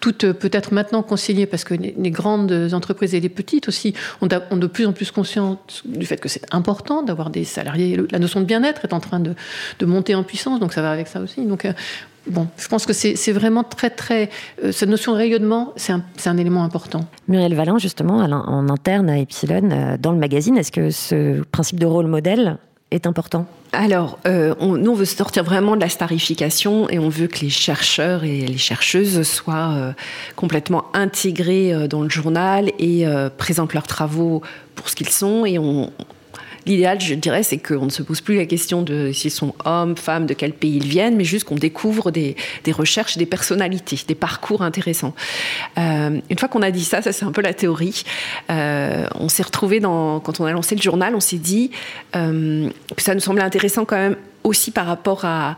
Tout euh, peut être maintenant concilié parce que les, grandes entreprises et les petites aussi ont, de plus en plus conscience du fait que c'est important d'avoir des salariés. La notion de bien-être est en train de, de, monter en puissance, donc ça va avec ça aussi. Donc euh, Bon, je pense que c'est vraiment très, très. Euh, cette notion de rayonnement, c'est un, un, élément important. Muriel Valin, justement, en interne à Epsilon, euh, dans le magazine, est-ce que ce principe de rôle modèle est important? Alors, euh, on, nous, on veut sortir vraiment de la starification et on veut que les chercheurs et les chercheuses soient complètement intégrés dans le journal et présentent leurs travaux pour ce qu'ils sont. Et on, L'idéal, je dirais, c'est qu'on ne se pose plus la question de s'ils sont hommes, femmes, de quel pays ils viennent, mais juste qu'on découvre des, recherches, des personnalités, des parcours intéressants. Euh, une fois qu'on a dit ça, ça c'est un peu la théorie, euh, on s'est retrouvé quand on a lancé le journal, on s'est dit euh, que ça nous semblait intéressant quand même aussi par rapport à,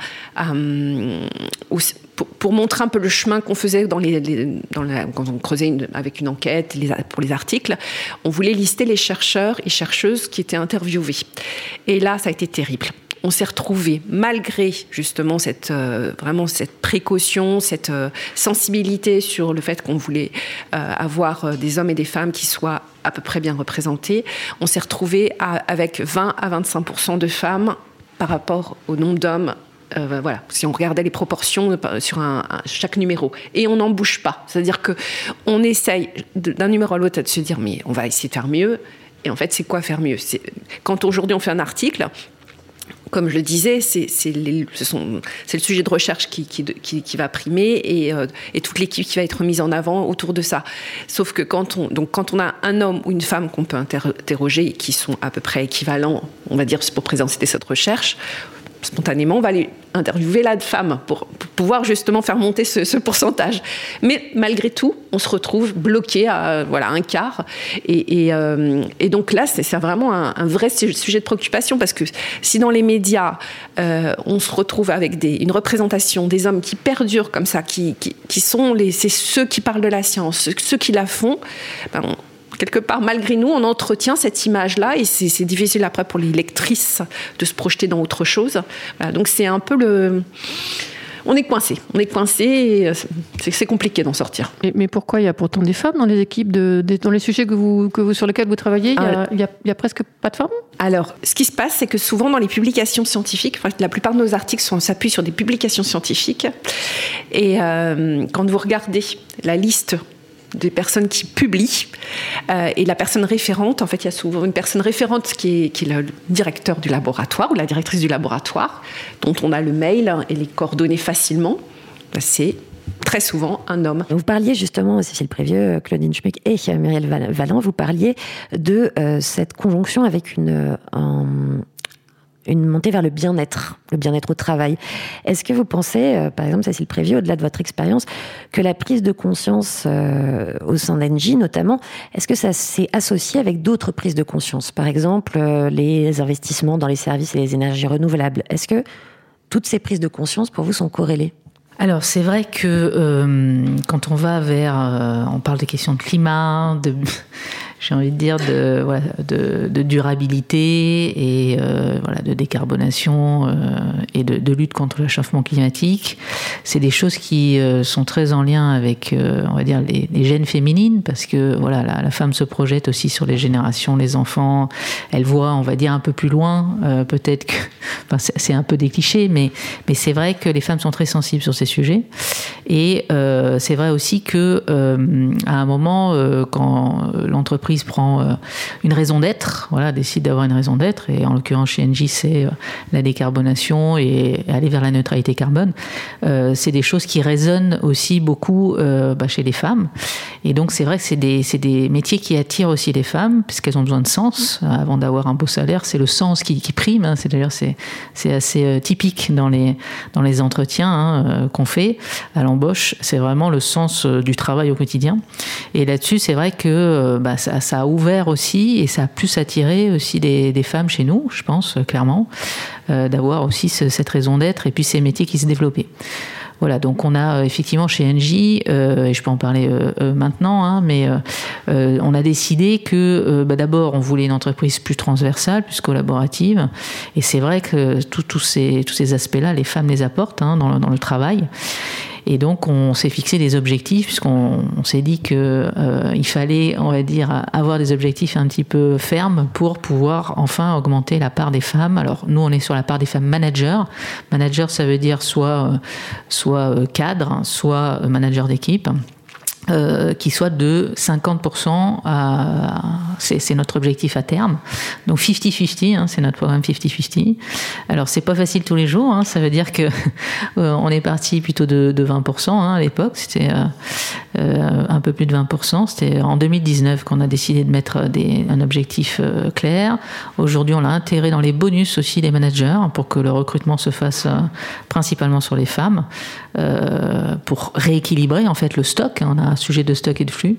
pour, montrer un peu le chemin qu'on faisait quand on creusait avec une enquête pour les articles, on voulait lister les chercheurs et chercheuses qui étaient interviewés. Et là, ça a été terrible on s'est retrouvé malgré justement cette euh, vraiment cette précaution, cette euh, sensibilité sur le fait qu'on voulait euh, avoir des hommes et des femmes qui soient à peu près bien représentés, on s'est retrouvé avec 20 à 25% de femmes par rapport au nombre d'hommes Euh, voilà, si on regardait les proportions sur un, chaque numéro, et on n'en bouge pas. C'est-à-dire que on essaye d'un numéro à l'autre de se dire mais on va essayer de faire mieux. Et en fait, c'est quoi faire mieux? Quand aujourd'hui on fait un article, comme je le disais, c'est le sujet de recherche qui, va primer et, euh, et toute l'équipe qui va être mise en avant autour de ça. Sauf que quand on, quand on a un homme ou une femme qu'on peut interroger qui sont à peu près équivalents, on va dire, pour présenter cette recherche, spontanément, on va aller interviewer la femme pour, pouvoir justement faire monter ce, pourcentage. Mais malgré tout, on se retrouve bloqué à voilà, un quart. Et, euh, donc là, c'est vraiment un, vrai sujet de préoccupation parce que si dans les médias, euh, on se retrouve avec une représentation des hommes qui perdurent comme ça, qui, sont les, ceux qui parlent de la science, ceux qui la font, ben quelque part, malgré nous, on entretient cette image-là et c'est difficile après pour les lectrices de se projeter dans autre chose. donc c'est un peu le. On est coincé, on est coincé, c'est compliqué d'en sortir. Mais, pourquoi il y a pourtant des femmes dans les équipes, de, dans les sujets que vous, que vous, sur lesquels vous travaillez, il n'y a, a, presque pas de femmes? Alors, ce qui se passe, c'est que souvent dans les publications scientifiques, la plupart de nos articles s'appuient sur des publications scientifiques, et euh, quand vous regardez la liste des personnes qui publient. Euh, et la personne référente, en fait, il y a souvent une personne référente qui est, qui est, le directeur du laboratoire ou la directrice du laboratoire, dont on a le mail et les coordonnées facilement. Ben, c'est très souvent un homme. Vous parliez justement, Cécile Prévieux, Claudine Schmick et Muriel Valland, vous parliez de euh, cette conjonction avec une, un, une montée vers le bien-être, le bien-être au travail. Est-ce que vous pensez, euh, par exemple, Cécile Prévieux, au-delà de votre expérience, que la prise de conscience euh, au sein d'Engie, notamment, est-ce que ça s'est associé avec d'autres prises de conscience? Par exemple, euh, les investissements dans les services et les énergies renouvelables. Est-ce que toutes ces prises de conscience, pour vous, sont corrélées? Alors c'est vrai que quand on va vers, on parle des questions de climat, de, j'ai envie de dire, de, voilà, de, durabilité et euh, voilà, de décarbonation euh, et de, lutte contre le réchauffement climatique. C'est des choses qui euh, sont très en lien avec, on va dire, les, gènes féminines, parce que voilà, la, femme se projette aussi sur les générations, les enfants. Elle voit, on va dire, un peu plus loin. Peut-être que, [laughs] c'est un peu des clichés, mais, mais c'est vrai que les femmes sont très sensibles sur ces sujets. Et c'est vrai aussi que à un moment, quand l'entreprise prend euh, une raison d'être, voilà, décide d'avoir une raison d'être, et en l'occurrence chez Engie, c'est euh, la décarbonation et aller vers la neutralité carbone. Euh, c'est des choses qui résonnent aussi beaucoup bah, chez les femmes. Et donc, c'est vrai que c'est des, des, métiers qui attirent aussi les femmes, puisqu'elles ont besoin de sens. Avant d'avoir un beau salaire, c'est le sens qui, prime. Hein. C'est d'ailleurs c'est, assez typique dans les, dans les entretiens hein, qu'on fait à l'embauche. C'est vraiment le sens du travail au quotidien. Et là-dessus, c'est vrai que bah, ça, ça, a ouvert aussi et ça a plus attiré aussi des, femmes chez nous, je pense, clairement, euh, d'avoir aussi cette raison d'être et puis ces métiers qui se développaient. Voilà, donc on a euh, effectivement chez Engie, euh, et je peux en parler euh, maintenant, hein, mais on a décidé que bah, d'abord on voulait une entreprise plus transversale, plus collaborative, et c'est vrai que tous ces, aspects-là, les femmes les apportent hein, dans, le travail. Et donc, on s'est fixé des objectifs, puisqu'on s'est dit qu'il euh, fallait, on va dire, avoir des objectifs un petit peu fermes pour pouvoir enfin augmenter la part des femmes. Alors, nous, on est sur la part des femmes managers. Manager, ça veut dire soit, euh, soit euh, cadre, soit manager d'équipe. Euh, qui soit de 50%, à, c'est, notre objectif à terme. Donc 50-50, hein, c'est notre programme 50-50. Alors c'est pas facile tous les jours, hein, ça veut dire que [laughs] euh, on est parti plutôt de, de 20% hein, à l'époque, c'était euh, euh, un peu plus de 20%. C'était en 2019 qu'on a décidé de mettre des, un objectif euh, clair. Aujourd'hui, on l'a intégré dans les bonus aussi des managers pour que le recrutement se fasse principalement sur les femmes, pour rééquilibrer en fait le stock. On a sujet de stock et de flux.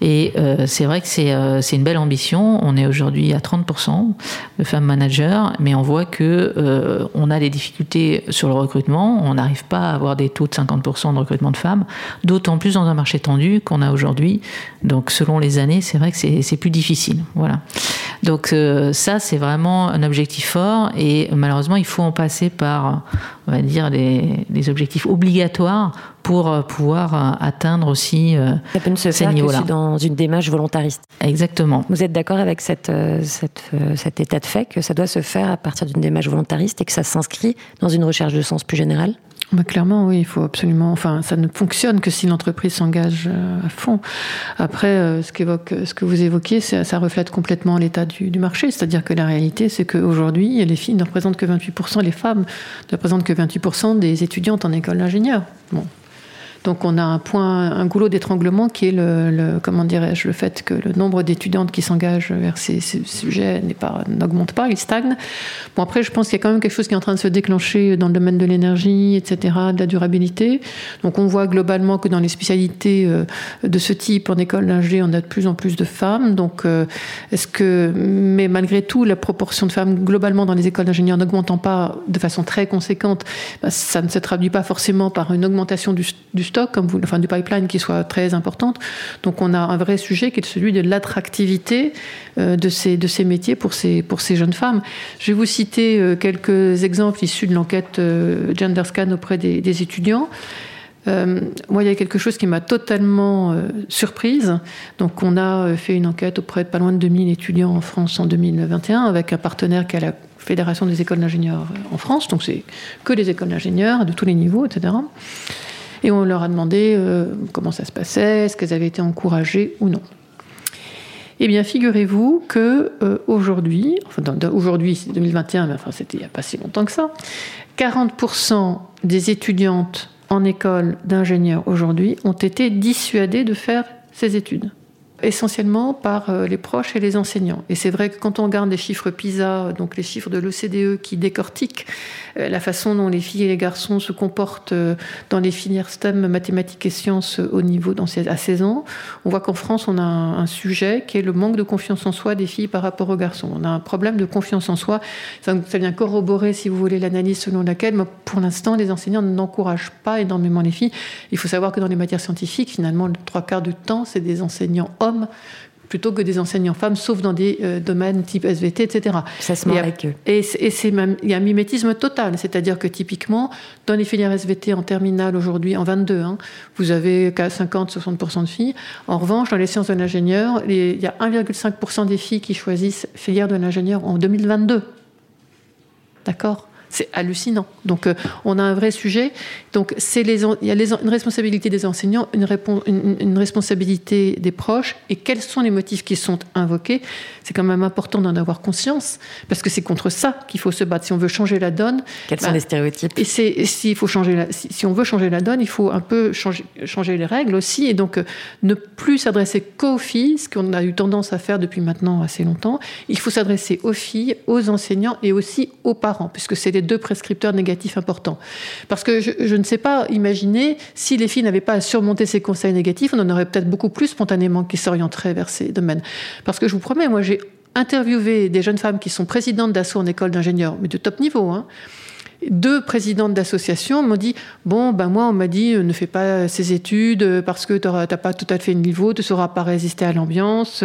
Et euh, c'est vrai que c'est euh, une belle ambition. On est aujourd'hui à 30% de femmes managers, mais on voit que euh, on a des difficultés sur le recrutement. On n'arrive pas à avoir des taux de 50% de recrutement de femmes, d'autant plus dans un marché tendu qu'on a aujourd'hui. Donc selon les années, c'est vrai que c'est plus difficile. Voilà. Donc euh, ça, c'est vraiment un objectif fort et malheureusement, il faut en passer par, on va dire, les, objectifs obligatoires pour euh, pouvoir euh, atteindre aussi ça peut ne se faire que dans une démarche volontariste. Exactement. Vous êtes d'accord avec cette, cet état de fait que ça doit se faire à partir d'une démarche volontariste et que ça s'inscrit dans une recherche de sens plus générale bah, clairement, oui, il faut absolument. Enfin, ça ne fonctionne que si l'entreprise s'engage euh, à fond. Après, euh, ce, qu'évoque, ce que vous évoquiez, ça reflète complètement l'état du, du marché. C'est-à-dire que la réalité, c'est qu'aujourd'hui, les filles ne représentent que 28%, les femmes ne représentent que 28% des étudiantes en école d'ingénieur. Bon, donc on a un point, un goulot d'étranglement qui est le, comment dirais-je, le fait que le nombre d'étudiantes qui s'engagent vers ces, sujets n'augmente pas, il stagne. Bon après, je pense qu'il y a quand même quelque chose qui est en train de se déclencher dans le domaine de l'énergie, etc., de la durabilité. Donc on voit globalement que dans les spécialités euh, de ce type en école d'ingé, on a de plus en plus de femmes. Donc euh, est-ce que, mais malgré tout, la proportion de femmes globalement dans les écoles d'ingénieurs n'augmentant pas de façon très conséquente, bah, ça ne se traduit pas forcément par une augmentation du, du comme vous, enfin du pipeline qui soit très importante. Donc on a un vrai sujet qui est celui de l'attractivité euh, de ces, de ces métiers pour ces, pour ces jeunes femmes. Je vais vous citer euh, quelques exemples issus de l'enquête euh, GenderScan auprès des, étudiants. moi, il y a quelque chose qui m'a totalement surprise. Donc, on a fait une enquête auprès de pas loin de 2000 étudiants en France en 2021 avec un partenaire qui est la Fédération des écoles d'ingénieurs en France. Donc, c'est que les écoles d'ingénieurs de tous les niveaux, etc. Et on leur a demandé euh, comment ça se passait, est-ce qu'elles avaient été encouragées ou non. Eh bien, figurez-vous que euh, aujourd'hui, enfin, aujourd'hui c'est 2021, mais enfin c'était il n'y a pas si longtemps que ça, 40% des étudiantes en école d'ingénieurs aujourd'hui ont été dissuadées de faire ces études essentiellement par euh, les proches et les enseignants. Et c'est vrai que quand on regarde les chiffres PISA, donc les chiffres de l'OCDE qui décortiquent la façon dont les filles et les garçons se comportent euh, dans les filières STEM, mathématiques et sciences au niveau dans à 16 ans, on voit qu'en France, on a un, sujet qui est le manque de confiance en soi des filles par rapport aux garçons. On a un problème de confiance en soi. Ça, vient corroborer, si vous voulez, l'analyse selon laquelle, pour l'instant, les enseignants n'encouragent pas énormément les filles. Il faut savoir que dans les matières scientifiques, finalement, le trois quarts du temps, c'est des enseignants hommes plutôt que des enseignants femmes, sauf dans des euh, domaines type SVT, etc. Ça se avec eux. Et, c'est même, il y a un mimétisme total, c'est-à-dire que typiquement, dans les filières SVT en terminale aujourd'hui, en 22, hein, vous avez 50-60% de filles. En revanche, dans les sciences de l'ingénieur, il y a 1,5% des filles qui choisissent filière de l'ingénieur en 2022. D'accord? C'est hallucinant. Donc, euh, on a un vrai sujet. Donc, c'est les, il y a une responsabilité des enseignants, une, une, responsabilité des proches. Et quels sont les motifs qui sont invoqués? C'est quand même important d'en avoir conscience, parce que c'est contre ça qu'il faut se battre. Si on veut changer la donne. Quels sont bah, les stéréotypes? Et c'est, s'il faut changer la, si, on veut changer la donne, il faut un peu changer, changer les règles aussi. Et donc, euh, ne plus s'adresser qu'aux filles, ce qu'on a eu tendance à faire depuis maintenant assez longtemps. Il faut s'adresser aux filles, aux enseignants et aussi aux parents, puisque c'est deux prescripteurs négatifs importants. Parce que je, ne sais pas imaginer si les filles n'avaient pas à surmonter ces conseils négatifs, on en aurait peut-être beaucoup plus spontanément qui s'orienteraient vers ces domaines. Parce que je vous promets, moi j'ai interviewé des jeunes femmes qui sont présidentes d'assaut en école d'ingénieur, mais de top niveau, hein, deux présidentes d'associations m'ont dit Bon, ben moi, on m'a dit, ne fais pas ces études parce que tu n'as pas tout à fait le niveau, tu ne sauras pas résister à l'ambiance.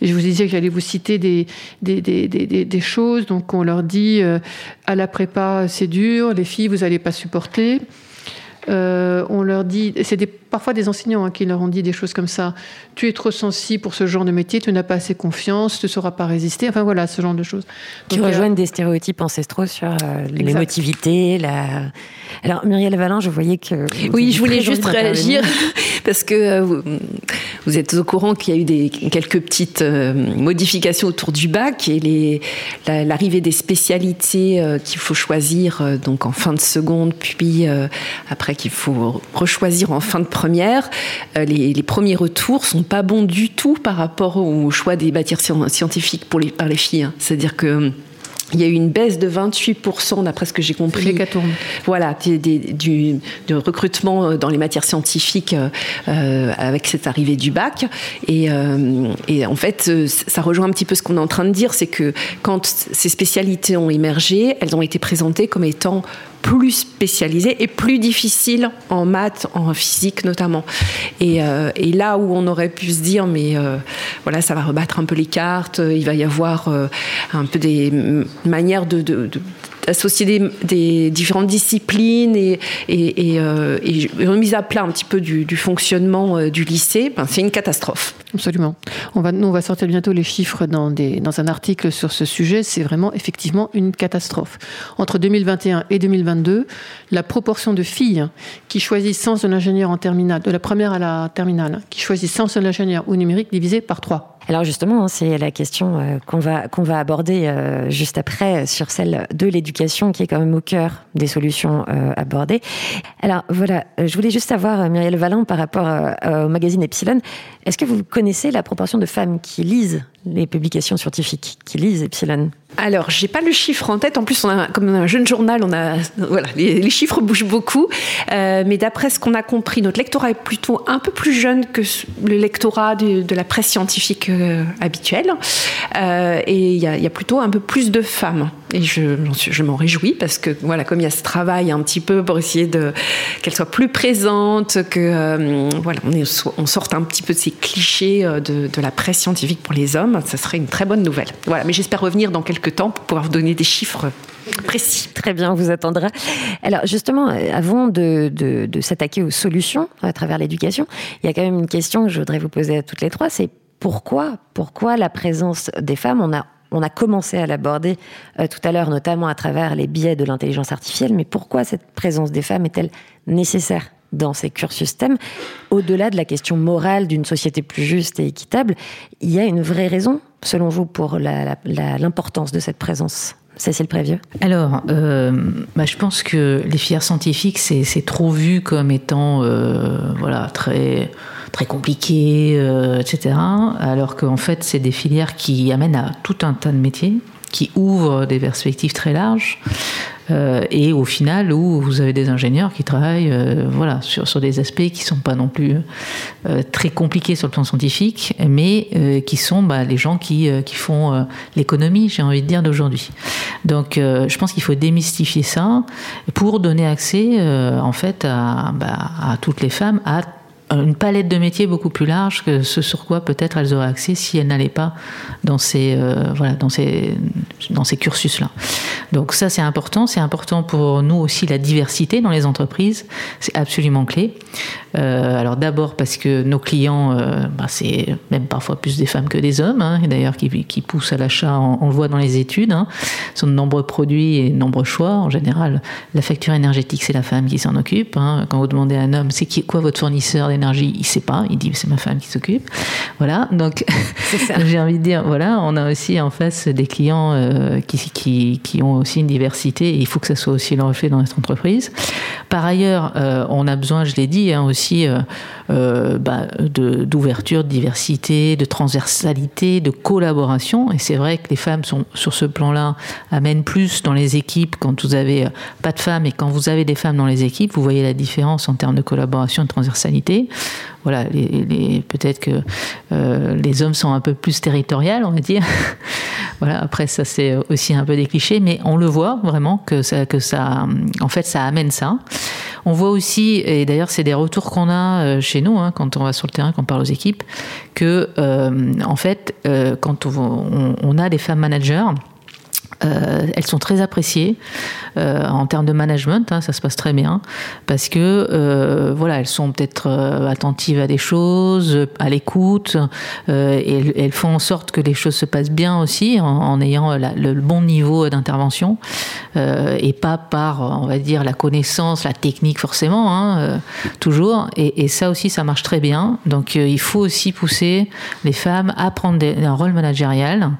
Et je vous disais que j'allais vous citer des, des, des, des, choses. Donc, on leur dit euh, À la prépa, c'est dur, les filles, vous n'allez pas supporter. Euh, on leur dit, c'est parfois des enseignants hein, qui leur ont dit des choses comme ça. Tu es trop sensible pour ce genre de métier, tu n'as pas assez confiance, tu ne sauras pas résister. Enfin voilà, ce genre de choses. Qui rejoignent des stéréotypes ancestraux sur euh, l'émotivité. La... Alors Muriel Valin, je voyais que. Oui, je voulais juste réagir [laughs] parce que euh, vous, êtes au courant qu'il y a eu des, quelques petites modifications autour du bac et l'arrivée des spécialités qu'il faut choisir donc en fin de seconde, puis après qu'il faut rechoisir en fin de première, euh, les, premiers retours sont pas bons du tout par rapport au choix des matières scientifiques pour les, par les filles. Hein. C'est-à-dire que hum, il y a eu une baisse de 28%, d'après ce que j'ai compris. Voilà, du, recrutement euh, dans les matières scientifiques euh, avec cette arrivée du bac. Et, et, en fait, ça rejoint un petit peu ce qu'on est en train de dire, c'est que quand ces spécialités ont émergé, elles ont été présentées comme étant plus spécialisées et plus difficiles en maths, en physique notamment. Et, euh, et là où on aurait pu se dire, mais euh, voilà, ça va rebattre un peu les cartes, il va y avoir euh, un peu des manières de, de associer des, des, différentes disciplines et, et, et, euh, et, remise à plat un petit peu du, du fonctionnement euh, du lycée, ben, c'est une catastrophe. Absolument. On va, nous, on va sortir bientôt les chiffres dans, des, dans un article sur ce sujet. C'est vraiment effectivement une catastrophe. Entre 2021 et 2022, la proportion de filles qui choisissent sciences de l'ingénieur en terminale, de la première à la terminale, qui choisissent sciences de l'ingénieur ou numérique, divisée par trois. Alors justement, hein, c'est la question euh, qu'on va, qu'on va aborder euh, juste après euh, sur celle de l'éducation qui est quand même au cœur des solutions abordées. Alors voilà, je voulais juste savoir, Muriel Valin, par rapport au magazine Epsilon, est-ce que vous connaissez la proportion de femmes qui lisent les publications scientifiques, qui lisent Epsilon alors, j'ai pas le chiffre en tête. En plus, on a, comme un jeune journal, on a, voilà, les, chiffres bougent beaucoup. Euh, mais d'après ce qu'on a compris, notre lectorat est plutôt un peu plus jeune que le lectorat de, la presse scientifique euh, habituelle. Euh, et il y, a plutôt un peu plus de femmes. Et je, m'en réjouis parce que, voilà, comme il y a ce travail un petit peu pour essayer de qu'elle soit plus présente, que voilà, on, est, on sorte un petit peu de ces clichés de la presse scientifique pour les hommes, ça serait une très bonne nouvelle. Voilà, mais j'espère revenir dans quelques temps pour pouvoir vous donner des chiffres précis. Très bien, on vous attendra. Alors justement, avant de, de, de s'attaquer aux solutions à travers l'éducation, il y a quand même une question que je voudrais vous poser à toutes les trois, c'est pourquoi, pourquoi la présence des femmes On a on a commencé à l'aborder euh, tout à l'heure, notamment à travers les biais de l'intelligence artificielle, mais pourquoi cette présence des femmes est-elle nécessaire? Dans ces cursus STEM, au-delà de la question morale d'une société plus juste et équitable, il y a une vraie raison, selon vous, pour l'importance de cette présence Cécile Prévieux? Alors, euh, bah, je pense que les filières scientifiques, c'est trop vu comme étant euh, voilà, très, très compliqué, euh, etc. Alors qu'en fait, c'est des filières qui amènent à tout un tas de métiers, qui ouvrent des perspectives très larges. Euh, et au final, où vous avez des ingénieurs qui travaillent euh, voilà, sur, sur des aspects qui ne sont pas non plus euh, très compliqués sur le plan scientifique, mais qui sont bah, les gens qui, qui font l'économie, j'ai envie de dire, d'aujourd'hui. Donc je pense qu'il faut démystifier ça pour donner accès en fait à, bah, à toutes les femmes à une palette de métiers beaucoup plus large que ce sur quoi peut-être elles auraient accès si elles n'allaient pas dans ces euh, voilà dans ces dans ces cursus là. Donc ça c'est important, c'est important pour nous aussi la diversité dans les entreprises, c'est absolument clé. Euh, alors d'abord parce que nos clients, euh, bah, c'est même parfois plus des femmes que des hommes, hein, et d'ailleurs qui, qui, poussent à l'achat, on, le voit dans les études, hein, sont de nombreux produits et de nombreux choix. En général, la facture énergétique c'est la femme qui s'en occupe. Hein. Quand vous demandez à un homme c'est quoi votre fournisseur d'énergie, il sait pas, il dit c'est ma femme qui s'occupe. Voilà, donc [laughs] j'ai envie de dire voilà, on a aussi en face des clients euh, qui, qui, qui ont aussi une diversité et il faut que ça soit aussi le reflet dans notre entreprise. Par ailleurs, euh, on a besoin, je l'ai dit, hein, aussi euh, euh, bah, d'ouverture, de, de, diversité, de transversalité, de collaboration. Et c'est vrai que les femmes sont sur ce plan-là amènent plus dans les équipes quand vous avez pas de femmes et quand vous avez des femmes dans les équipes, vous voyez la différence en termes de collaboration et de transversalité voilà, peut-être que euh, les hommes sont un peu plus territoriales, on va dire. [laughs] voilà, après ça c'est aussi un peu des clichés, mais on le voit vraiment que ça, que ça, en fait, ça amène ça. On voit aussi, et d'ailleurs c'est des retours qu'on a chez nous hein, quand on va sur le terrain, quand on parle aux équipes, que euh, en fait, euh, quand on, a des femmes managers, euh, elles sont très appréciées euh, en termes de management, hein, ça se passe très bien parce que euh, voilà, elles sont peut-être attentives à des choses, à l'écoute, elles, font en sorte que les choses se passent bien aussi en, ayant le, bon niveau d'intervention et pas par, on va dire, la connaissance, la technique forcément, hein, toujours. Et, ça aussi, ça marche très bien. Donc, il faut aussi pousser les femmes à prendre un rôle managérial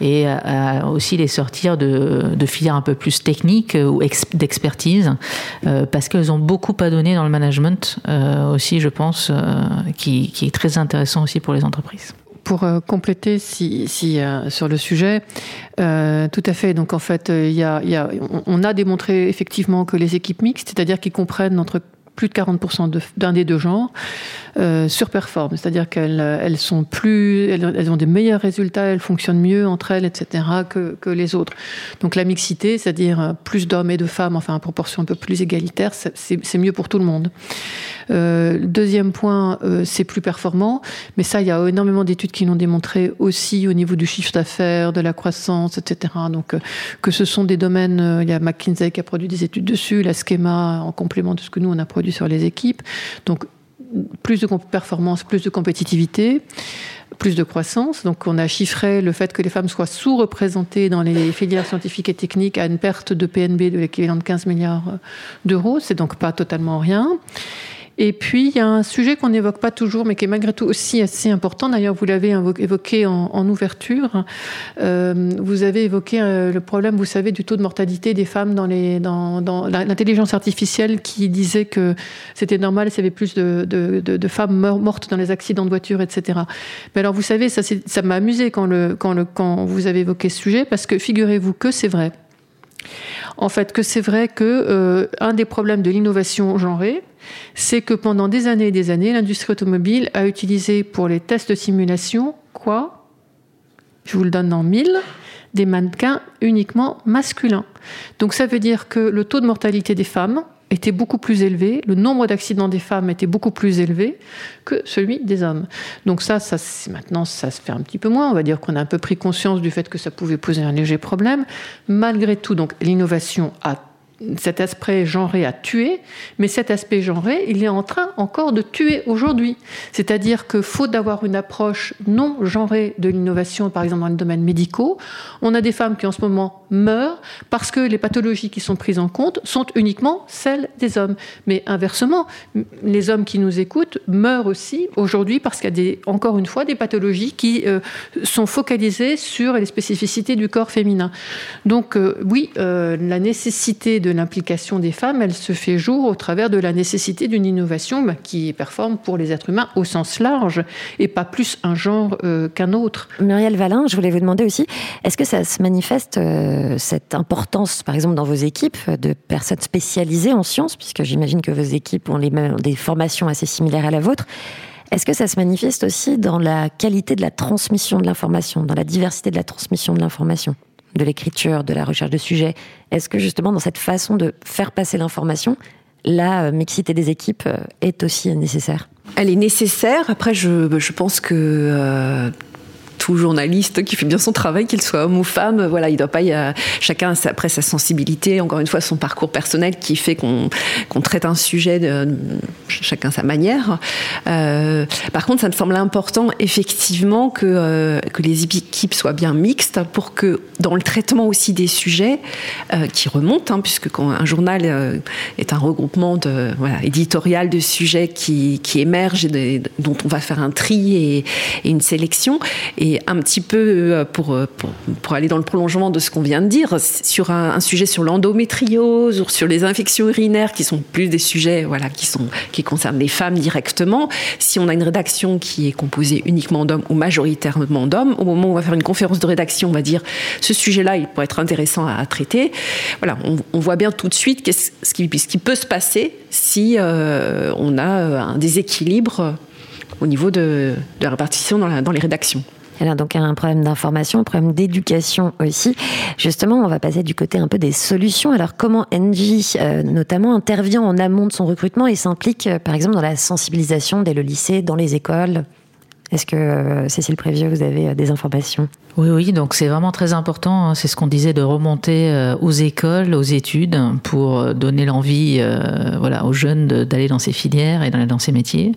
et à aussi les sortir de, filières un peu plus techniques ou d'expertise, euh, parce qu'elles ont beaucoup à donner dans le management euh, aussi, je pense, euh, qui, est très intéressant aussi pour les entreprises. Pour compléter si, sur le sujet, tout à fait. Donc en fait, y a, on a démontré effectivement que les équipes mixtes, c'est-à-dire qui comprennent entre plus de 40% d'un des deux genres euh, c'est-à-dire qu'elles elles sont plus, elles, ont des meilleurs résultats, elles fonctionnent mieux entre elles, etc. que, les autres. Donc la mixité, c'est-à-dire plus d'hommes et de femmes, enfin en proportion un peu plus égalitaire, c'est mieux pour tout le monde. Euh, deuxième point, euh, c'est plus performant, mais ça, il y a énormément d'études qui l'ont démontré aussi au niveau du chiffre d'affaires, de la croissance, etc. Donc, euh, que ce sont des domaines, euh, il y a McKinsey qui a produit des études dessus, la Schema en complément de ce que nous on a produit sur les équipes. Donc, plus de performance, plus de compétitivité plus de croissance. Donc on a chiffré le fait que les femmes soient sous-représentées dans les filières scientifiques et techniques à une perte de PNB de l'équivalent de 15 milliards d'euros. C'est donc pas totalement rien. Et puis, il y a un sujet qu'on n'évoque pas toujours, mais qui est malgré tout aussi assez important. D'ailleurs, vous l'avez évoqué en, ouverture. Euh, vous avez évoqué euh, le problème, vous savez, du taux de mortalité des femmes dans, l'intelligence artificielle qui disait que c'était normal s'il y avait plus de, femmes mortes dans les accidents de voiture, etc. Mais alors, vous savez, ça, m'a amusé quand vous avez évoqué ce sujet, parce que figurez-vous que c'est vrai. En fait, que c'est vrai que euh, un des problèmes de l'innovation genrée, c'est que pendant des années et des années, l'industrie automobile a utilisé pour les tests de simulation quoi? Je vous le donne dans mille des mannequins uniquement masculins. Donc ça veut dire que le taux de mortalité des femmes était beaucoup plus élevé, le nombre d'accidents des femmes était beaucoup plus élevé que celui des hommes. Donc ça, ça maintenant, ça se fait un petit peu moins. On va dire qu'on a un peu pris conscience du fait que ça pouvait poser un léger problème. Malgré tout, donc l'innovation a cet aspect genré a tué, mais cet aspect genré, il est en train encore de tuer aujourd'hui. C'est-à-dire que faute d'avoir une approche non genrée de l'innovation, par exemple dans les domaines médicaux, on a des femmes qui en ce moment meurent parce que les pathologies qui sont prises en compte sont uniquement celles des hommes. Mais inversement, les hommes qui nous écoutent meurent aussi aujourd'hui parce qu'il y a des, encore une fois des pathologies qui euh, sont focalisées sur les spécificités du corps féminin. Donc euh, oui, euh, la nécessité de l'implication des femmes, elle se fait jour au travers de la nécessité d'une innovation bah, qui performe pour les êtres humains au sens large et pas plus un genre euh, qu'un autre. Muriel Valin, je voulais vous demander aussi, est-ce que ça se manifeste, euh, cette importance, par exemple, dans vos équipes de personnes spécialisées en sciences, puisque j'imagine que vos équipes ont, des formations assez similaires à la vôtre est-ce que ça se manifeste aussi dans la qualité de la transmission de l'information, dans la diversité de la transmission de l'information? De l'écriture, de la recherche de sujets. Est-ce que justement dans cette façon de faire passer l'information, la euh, mixité des équipes euh, est aussi nécessaire? Elle est nécessaire. Après, je, je pense que euh, journaliste qui fait bien son travail, qu'il soit homme ou femme, voilà, il doit pas y a, chacun après sa sensibilité, encore une fois son parcours personnel qui fait qu'on traite un sujet de chacun sa manière. Euh, par contre, ça me semble important effectivement que euh, que les équipes soient bien mixtes pour que dans le traitement aussi des sujets euh, qui remontent, hein, puisque quand un journal est un regroupement de éditorial de sujets qui, qui émergent et dont on va faire un tri et, et une sélection et un petit peu euh, pour, euh, pour, pour, aller dans le prolongement de ce qu'on vient de dire, sur un, sujet sur l'endométriose ou sur les infections urinaires, qui sont plus des sujets voilà, qui, sont, qui concernent les femmes directement, si on a une rédaction qui est composée uniquement d'hommes ou majoritairement d'hommes, au moment où on va faire une conférence de rédaction, on va dire ce sujet-là, il pourrait être intéressant à, traiter. Voilà, on, voit bien tout de suite ce qui, ce qui peut se passer si euh, on a un déséquilibre au niveau de, la répartition dans les rédactions. Elle a donc un problème d'information, un problème d'éducation aussi. Justement, on va passer du côté un peu des solutions. Alors, comment Engie, euh, notamment, intervient en amont de son recrutement et s'implique, euh, par exemple, dans la sensibilisation dès le lycée, dans les écoles? Est-ce que, euh, Cécile Prévieux, vous avez euh, des informations? Oui, oui, donc c'est vraiment très important, hein. c'est ce qu'on disait, de remonter euh, aux écoles, aux études, pour donner l'envie voilà, aux jeunes d'aller dans ces filières et dans ces métiers.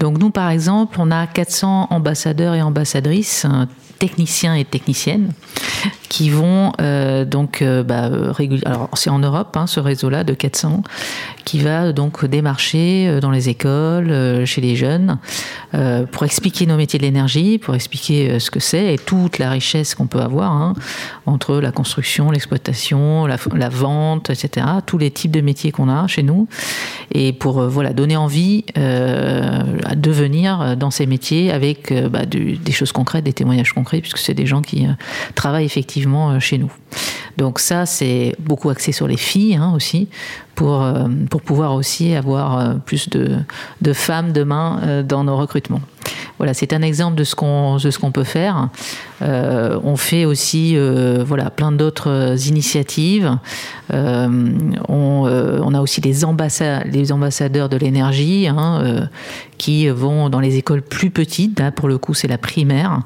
Donc nous, par exemple, on a 400 ambassadeurs et ambassadrices, techniciens et techniciennes, qui vont euh, donc euh, bah, alors c'est en Europe hein, ce réseau-là de 400 qui va donc démarcher euh, dans les écoles, euh, chez les jeunes, euh, pour expliquer nos métiers de l'énergie, pour expliquer euh, ce que c'est et toute la richesse qu'on peut avoir hein, entre la construction, l'exploitation, la, vente, etc. Tous les types de métiers qu'on a chez nous et pour voilà donner envie à devenir dans ces métiers avec bah, des choses concrètes, des témoignages concrets, puisque c'est des gens qui travaillent effectivement chez nous. Donc ça, c'est beaucoup axé sur les filles hein, aussi, pour, pour pouvoir aussi avoir plus de, de femmes demain dans nos recrutements. Voilà, c'est un exemple de ce qu'on peut faire. Euh, on fait aussi euh, voilà plein d'autres initiatives. Euh, on, a aussi les, ambassadeurs de l'énergie hein, qui vont dans les écoles plus petites. Pour le coup, c'est la primaire.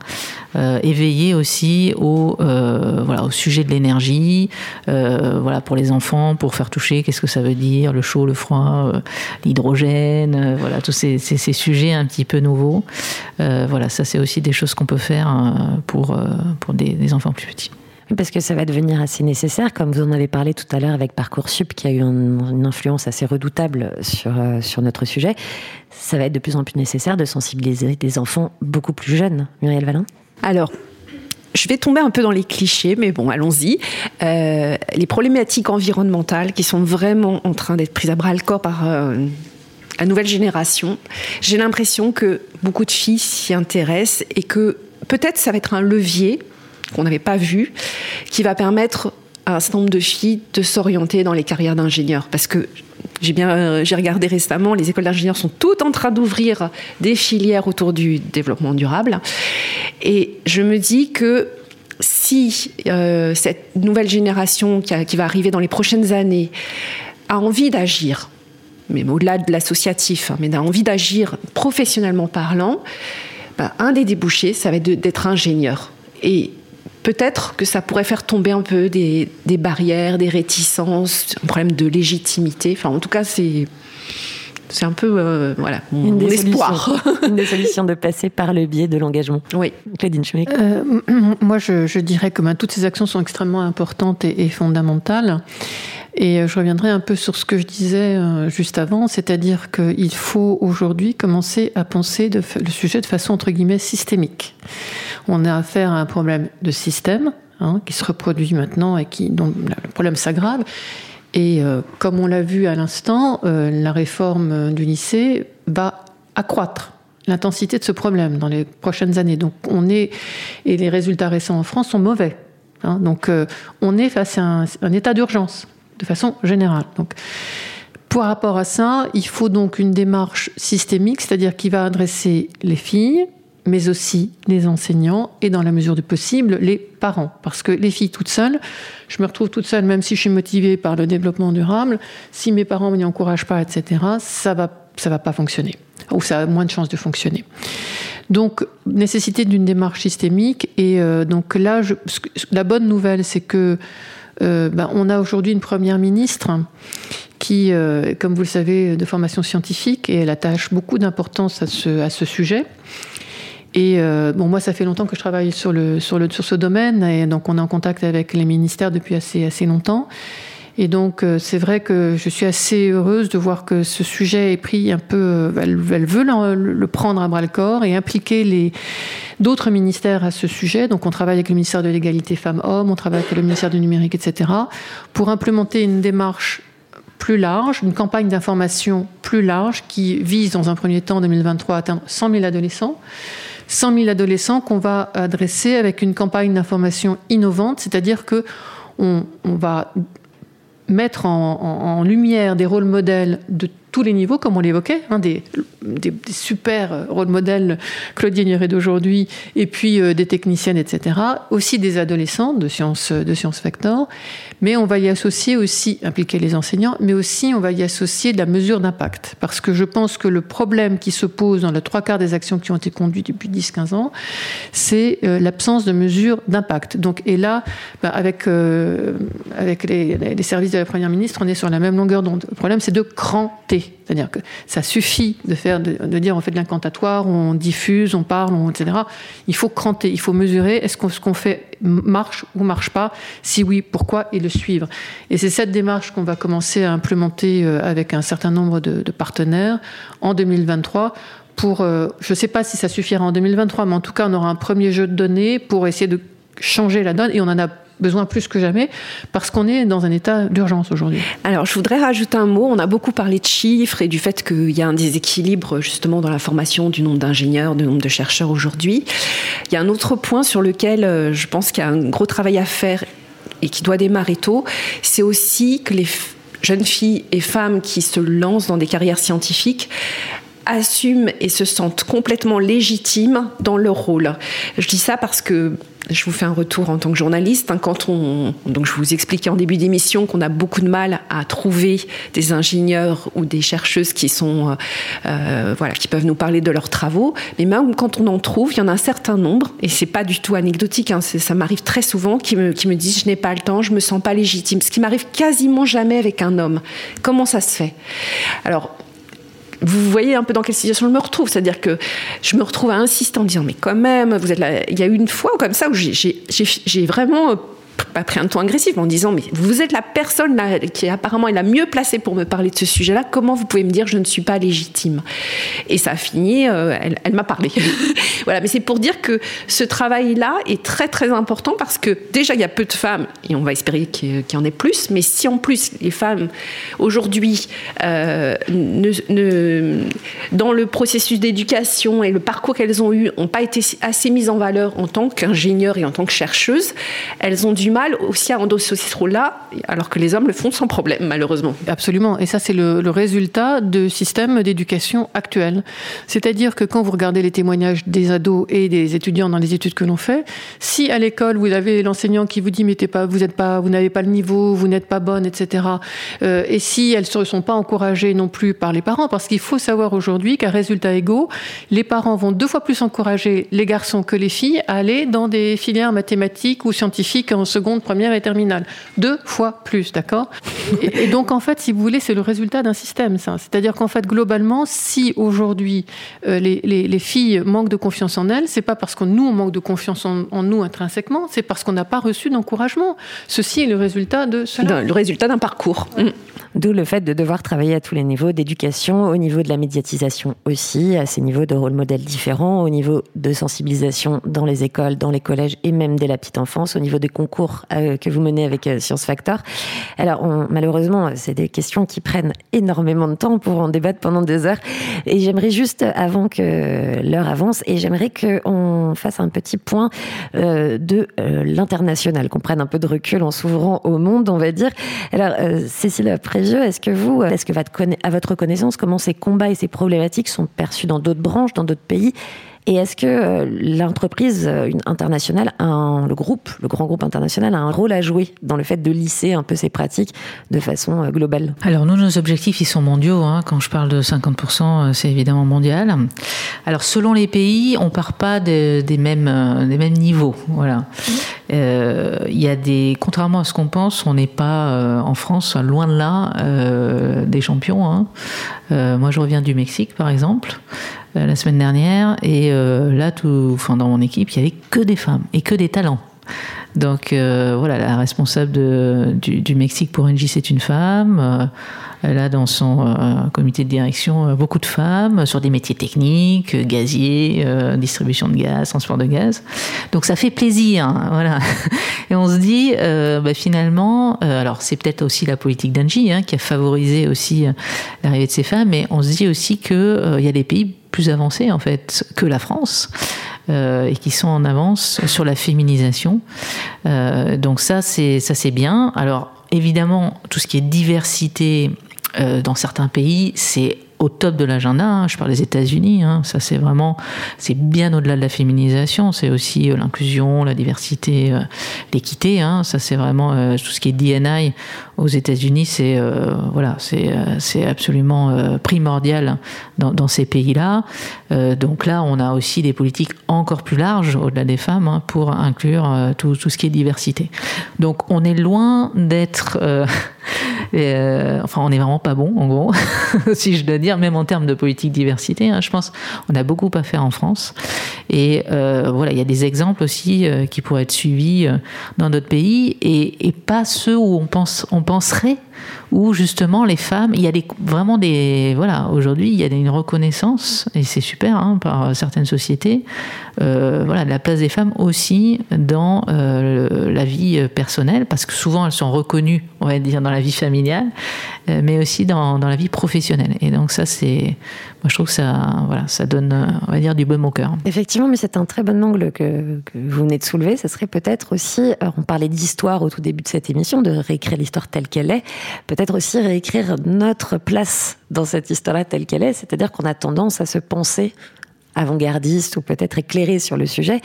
éveiller aussi au voilà au sujet de l'énergie. Voilà pour les enfants, pour faire toucher qu'est-ce que ça veut dire le chaud, le froid, l'hydrogène. voilà tous ces, ces, ces, sujets un petit peu nouveaux. Euh, voilà, ça c'est aussi des choses qu'on peut faire euh, pour, euh, pour des, enfants plus petits. Parce que ça va devenir assez nécessaire, comme vous en avez parlé tout à l'heure avec Parcoursup, qui a eu une influence assez redoutable sur, sur notre sujet. Ça va être de plus en plus nécessaire de sensibiliser des enfants beaucoup plus jeunes. Muriel Valin Alors, je vais tomber un peu dans les clichés, mais bon, allons-y. les problématiques environnementales qui sont vraiment en train d'être prises à bras le corps par la nouvelle génération. J'ai l'impression que beaucoup de filles s'y intéressent et que peut-être ça va être un levier qu'on n'avait pas vu, qui va permettre à un certain nombre de filles de s'orienter dans les carrières d'ingénieurs. Parce que j'ai bien, euh, j'ai regardé récemment, les écoles d'ingénieurs sont toutes en train d'ouvrir des filières autour du développement durable. Et je me dis que si euh, cette nouvelle génération qui va arriver dans les prochaines années a envie d'agir, mais au-delà de l'associatif, hein, mais a envie d'agir professionnellement parlant, bah, un des débouchés, ça va être d'être ingénieur. Peut-être que ça pourrait faire tomber un peu des, barrières, des réticences, un problème de légitimité. Enfin, en tout cas, c'est c'est un peu euh, voilà mon, une espoir. [laughs] une des solutions de passer par le biais de l'engagement. Oui. Claudine Schmeck. Euh, [clears throat] moi, je, dirais que ben, toutes ces actions sont extrêmement importantes et, et fondamentales. Et euh, je reviendrai un peu sur ce que je disais juste avant, c'est-à-dire qu'il faut aujourd'hui commencer à penser le sujet de façon entre guillemets systémique. On a affaire à un problème de système hein, qui se reproduit maintenant et qui, dont le problème s'aggrave. Et euh, comme on l'a vu à l'instant, la réforme du lycée va accroître l'intensité de ce problème dans les prochaines années. Donc on est et les résultats récents en France sont mauvais. Hein. donc on est face à un état d'urgence de façon générale. Donc, par rapport à ça, il faut donc une démarche systémique, c'est-à-dire qui va adresser les filles, mais aussi les enseignants et dans la mesure du possible les parents. Parce que les filles toutes seules, je me retrouve toute seule, même si je suis motivée par le développement durable, si mes parents ne m'y encouragent pas, etc., ça va, ça va pas fonctionner, ou ça a moins de chances de fonctionner. Donc, nécessité d'une démarche systémique. Et euh, donc là, la bonne nouvelle, c'est que euh, ben, on a aujourd'hui une première ministre qui, euh, comme vous le savez, de formation scientifique et elle attache beaucoup d'importance à ce, à ce sujet. Et euh, bon, moi, ça fait longtemps que je travaille sur, le, sur, le, sur ce domaine, et donc on est en contact avec les ministères depuis assez, assez longtemps. Et donc, c'est vrai que je suis assez heureuse de voir que ce sujet est pris un peu. Elle, elle veut le, le, prendre à bras le corps et impliquer les, d'autres ministères à ce sujet. Donc on travaille avec le ministère de l'égalité femmes-hommes, on travaille avec le ministère du numérique, etc., pour implémenter une démarche plus large, une campagne d'information plus large qui vise dans un premier temps en 2023 à atteindre 100 000 adolescents. 100 000 adolescents qu'on va adresser avec une campagne d'information innovante, c'est-à-dire que on, va mettre en, en, lumière des rôles modèles de tous les niveaux, comme on l'évoquait, hein, des, super rôle modèles Claudine d'aujourd'hui, et puis euh, des techniciennes, etc. Aussi des adolescents de sciences, de sciences Vector. Mais on va y associer aussi, impliquer les enseignants, mais aussi on va y associer de la mesure d'impact. Parce que je pense que le problème qui se pose dans le trois quarts des actions qui ont été conduites depuis 10-15 ans, c'est euh, l'absence de mesure d'impact. Donc, et là, bah, avec, euh, avec les, les, services de la Première ministre, on est sur la même longueur d'onde. Le problème, c'est de cranter. C'est-à-dire que ça suffit de, faire, de, dire on fait de l'incantatoire, on diffuse, on parle, etc. Il faut cranter, il faut mesurer est-ce que ce qu'on fait marche ou marche pas? Si oui, pourquoi Et le suivre? Et c'est cette démarche qu'on va commencer à implémenter euh, avec un certain nombre de, partenaires en 2023 pour, euh, je ne sais pas si ça suffira en 2023, mais en tout cas, on aura un premier jeu de données pour essayer de changer la donne et on en a besoin plus que jamais, parce qu'on est dans un état d'urgence aujourd'hui. Alors, je voudrais rajouter un mot. On a beaucoup parlé de chiffres et du fait qu'il y a un déséquilibre justement dans la formation du nombre d'ingénieurs, du nombre de chercheurs aujourd'hui. Il y a un autre point sur lequel euh, je pense qu'il y a un gros travail à faire et qui doit démarrer tôt, c'est aussi que les jeunes filles et femmes qui se lancent dans des carrières scientifiques assument et se sentent complètement légitimes dans leur rôle. Je dis ça parce que je vous fais un retour en tant que journaliste. Hein, quand on, donc je vous expliquais en début d'émission qu'on a beaucoup de mal à trouver des ingénieurs ou des chercheuses qui sont, euh, euh, voilà, qui peuvent nous parler de leurs travaux. Mais même quand on en trouve, il y en a un certain nombre, et c'est pas du tout anecdotique. Hein, ça m'arrive très souvent qui me, me disent je n'ai pas le temps, je me sens pas légitime. Ce qui m'arrive quasiment jamais avec un homme. Comment ça se fait? Alors vous voyez un peu dans quelle situation je me retrouve. C'est-à-dire que je me retrouve à insister en disant, mais quand même, vous êtes là. Il y a eu une fois comme ça où j'ai vraiment pas pris un ton agressif, en disant mais vous êtes la personne qui apparemment est la mieux placée pour me parler de ce sujet-là. Comment vous pouvez me dire je ne suis pas légitime? Et ça a fini. Euh, elle, m'a parlé. [laughs] voilà, mais c'est pour dire que ce travail-là est très très important parce que déjà il y a peu de femmes et on va espérer qu'il y en ait plus. Mais si en plus les femmes aujourd'hui euh, dans le processus d'éducation et le parcours qu'elles ont eu n'ont pas été assez mises en valeur en tant qu'ingénieures et en tant que chercheuses, elles ont du mal aussi à endosser ce rôle-là, alors que les hommes le font sans problème, malheureusement. Absolument. Et ça, c'est le, résultat de systèmes d'éducation actuels. C'est-à-dire que quand vous regardez les témoignages des ados et des étudiants dans les études que l'on fait, si à l'école vous avez l'enseignant qui vous dit vous pas, n'avez pas le niveau, vous n'êtes pas bonne, etc. Euh, et si elles ne sont pas encouragées non plus par les parents, parce qu'il faut savoir aujourd'hui qu'à résultat égaux, les parents vont deux fois plus encourager les garçons que les filles à aller dans des filières mathématiques ou scientifiques en seconde, première et terminale. Deux fois plus, d'accord et, donc, en fait, si vous voulez, c'est le résultat d'un système, ça. C'est-à-dire qu'en fait, globalement, si aujourd'hui euh, les, les, filles manquent de confiance en elles, c'est pas parce que nous, on manque de confiance en, nous intrinsèquement, c'est parce qu'on n'a pas reçu d'encouragement. Ceci est le résultat de cela. Le résultat d'un parcours. Mm. D'où le fait de devoir travailler à tous les niveaux d'éducation, au niveau de la médiatisation aussi, à ces niveaux de rôle modèle différents, au niveau de sensibilisation dans les écoles, dans les collèges et même dès la petite enfance, au niveau des concours euh, que vous menez avec euh, Science Factor. Alors malheureusement, c'est des questions qui prennent énormément de temps pour en débattre pendant deux heures. Et j'aimerais juste, avant que l'heure avance, et j'aimerais qu'on fasse un petit point euh, de l'international, qu'on prenne un peu de recul en s'ouvrant au monde, on va dire. Alors Cécile, après est-ce que vous, est-ce que à votre connaissance, comment ces combats et ces problématiques sont perçus dans d'autres branches, dans d'autres pays? Et est-ce que euh, l'entreprise euh, internationale, le groupe, le grand groupe international, a un rôle à jouer dans le fait de lisser un peu ces pratiques de façon euh, globale? Alors nous, nos objectifs, ils sont mondiaux. Hein. Quand je parle de 50%, c'est évidemment mondial. Alors selon les pays, on part pas des, mêmes, des mêmes niveaux. Voilà. Il y a des, contrairement à ce qu'on pense, on n'est pas en France, loin de là, des champions. Hein. moi, je reviens du Mexique, par exemple. Euh, la semaine dernière. Et euh, là, tout, enfin, dans mon équipe, il n'y avait que des femmes et que des talents. Donc euh, voilà, la responsable de, du, Mexique pour Engie, c'est une femme. Elle a dans son euh, comité de direction euh, beaucoup de femmes sur des métiers techniques, euh, gaziers, distribution de gaz, transport de gaz. Donc ça fait plaisir, hein, [laughs] voilà. Et on se dit, bah, finalement, alors c'est peut-être aussi la politique d'Angie hein, qui a favorisé aussi l'arrivée de ces femmes, mais on se dit aussi qu'il il y a des pays plus avancés en fait que la France. et qui sont en avance sur la féminisation. donc ça, c'est ça c'est bien. Alors évidemment, tout ce qui est diversité euh, dans certains pays, c'est au top de l'agenda. Hein. Je parle des États-Unis. Hein. Ça, c'est vraiment, c'est bien au-delà de la féminisation. C'est aussi euh, l'inclusion, la diversité, euh, l'équité. Hein. Ça, c'est vraiment tout ce qui est DNI aux États-Unis. C'est voilà, c'est c'est absolument primordial dans, ces pays-là. donc là, on a aussi des politiques encore plus larges au-delà des femmes pour inclure tout, tout ce qui est diversité. Donc, on est loin d'être euh, [laughs] enfin, on n'est vraiment pas bon, en gros, [laughs] si je dois dire, même en termes de politique diversité. Hein, je pense on a beaucoup à faire en France. Et euh, voilà, il y a des exemples aussi euh, qui pourraient être suivis dans d'autres pays et, pas ceux où on, pense, penserait où justement les femmes, il y a vraiment des, voilà, aujourd'hui il y a une reconnaissance et c'est super hein, par certaines sociétés, euh, voilà, de la place des femmes aussi dans euh, la vie personnelle parce que souvent elles sont reconnues, on va dire dans la vie familiale, euh, mais aussi dans, dans, la vie professionnelle. Et donc ça c'est, moi je trouve que ça, voilà, ça donne, on va dire du baume au cœur. Effectivement mais c'est un très bon angle que, vous venez de soulever. Ce serait peut-être aussi, on parlait d'histoire au tout début de cette émission, de réécrire l'histoire telle qu'elle est, aussi réécrire notre place dans cette histoire-là telle qu'elle est, c'est-à-dire qu'on a tendance à se penser avant-gardiste ou peut-être éclairé sur le sujet.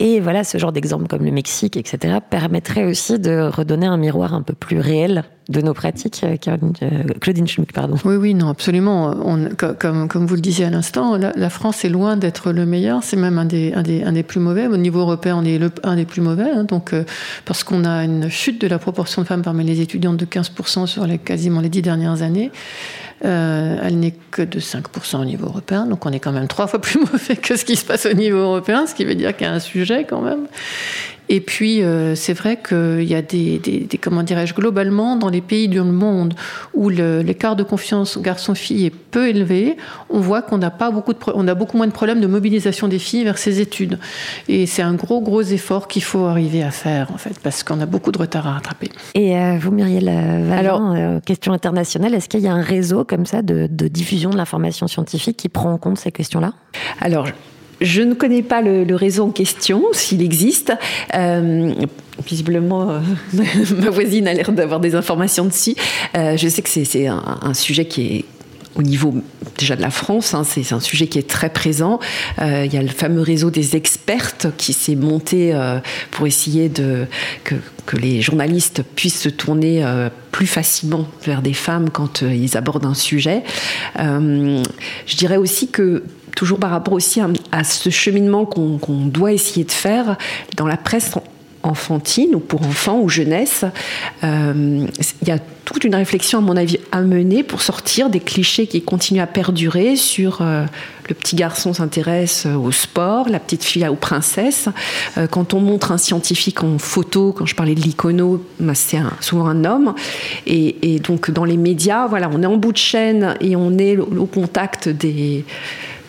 Et voilà, ce genre d'exemple comme le Mexique, etc., permettrait aussi de redonner un miroir un peu plus réel de nos pratiques, euh, euh, Claudine Schmuck, pardon. Oui, oui, non, absolument. Comme, vous le disiez à l'instant, la, France est loin d'être le meilleur. C'est même un des, un, des, un des plus mauvais. Au niveau européen, on est un des plus mauvais. Hein, donc, euh, parce qu'on a une chute de la proportion de femmes parmi les étudiantes de 15% sur quasiment les dix dernières années. Euh, elle n'est que de 5% au niveau européen, donc on est quand même trois fois plus [laughs] mauvais que ce qui se passe au niveau européen, ce qui veut dire qu'il y a un sujet quand même. Et puis, euh, c'est vrai qu'il y a des, des, des comment dirais-je, globalement, dans les pays du monde où l'écart de confiance garçon-fille est peu élevé, on voit qu'on n'a pas beaucoup de, on a beaucoup moins de problèmes de mobilisation des filles vers ces études. Et c'est un gros, gros effort qu'il faut arriver à faire, en fait, parce qu'on a beaucoup de retard à rattraper. Et euh, vous, Muriel Vallant, Alors, euh, question internationale, est-ce qu'il y a un réseau comme ça de, de diffusion de l'information scientifique qui prend en compte ces questions-là? Alors, je ne connais pas le, réseau en question, s'il existe. Euh, visiblement, euh, [laughs] ma voisine a l'air d'avoir des informations dessus. Euh, je sais que c'est un, sujet qui est au niveau déjà de la France, hein, c'est un sujet qui est très présent. Il y a le fameux réseau des expertes qui s'est monté pour essayer que, les journalistes puissent se tourner plus facilement vers des femmes quand ils abordent un sujet. je dirais aussi que toujours par rapport aussi à, ce cheminement qu'on qu doit essayer de faire dans la presse enfantine ou pour enfants ou jeunesse, euh, il y a toute une réflexion, à mon avis, à mener pour sortir des clichés qui continuent à perdurer sur euh, le petit garçon s'intéresse au sport, la petite fille aux princesses. Euh, quand on montre un scientifique en photo, quand je parlais de l'icono, bah, c'est souvent un homme. Et, et, donc dans les médias, voilà, on est en bout de chaîne et on est au contact des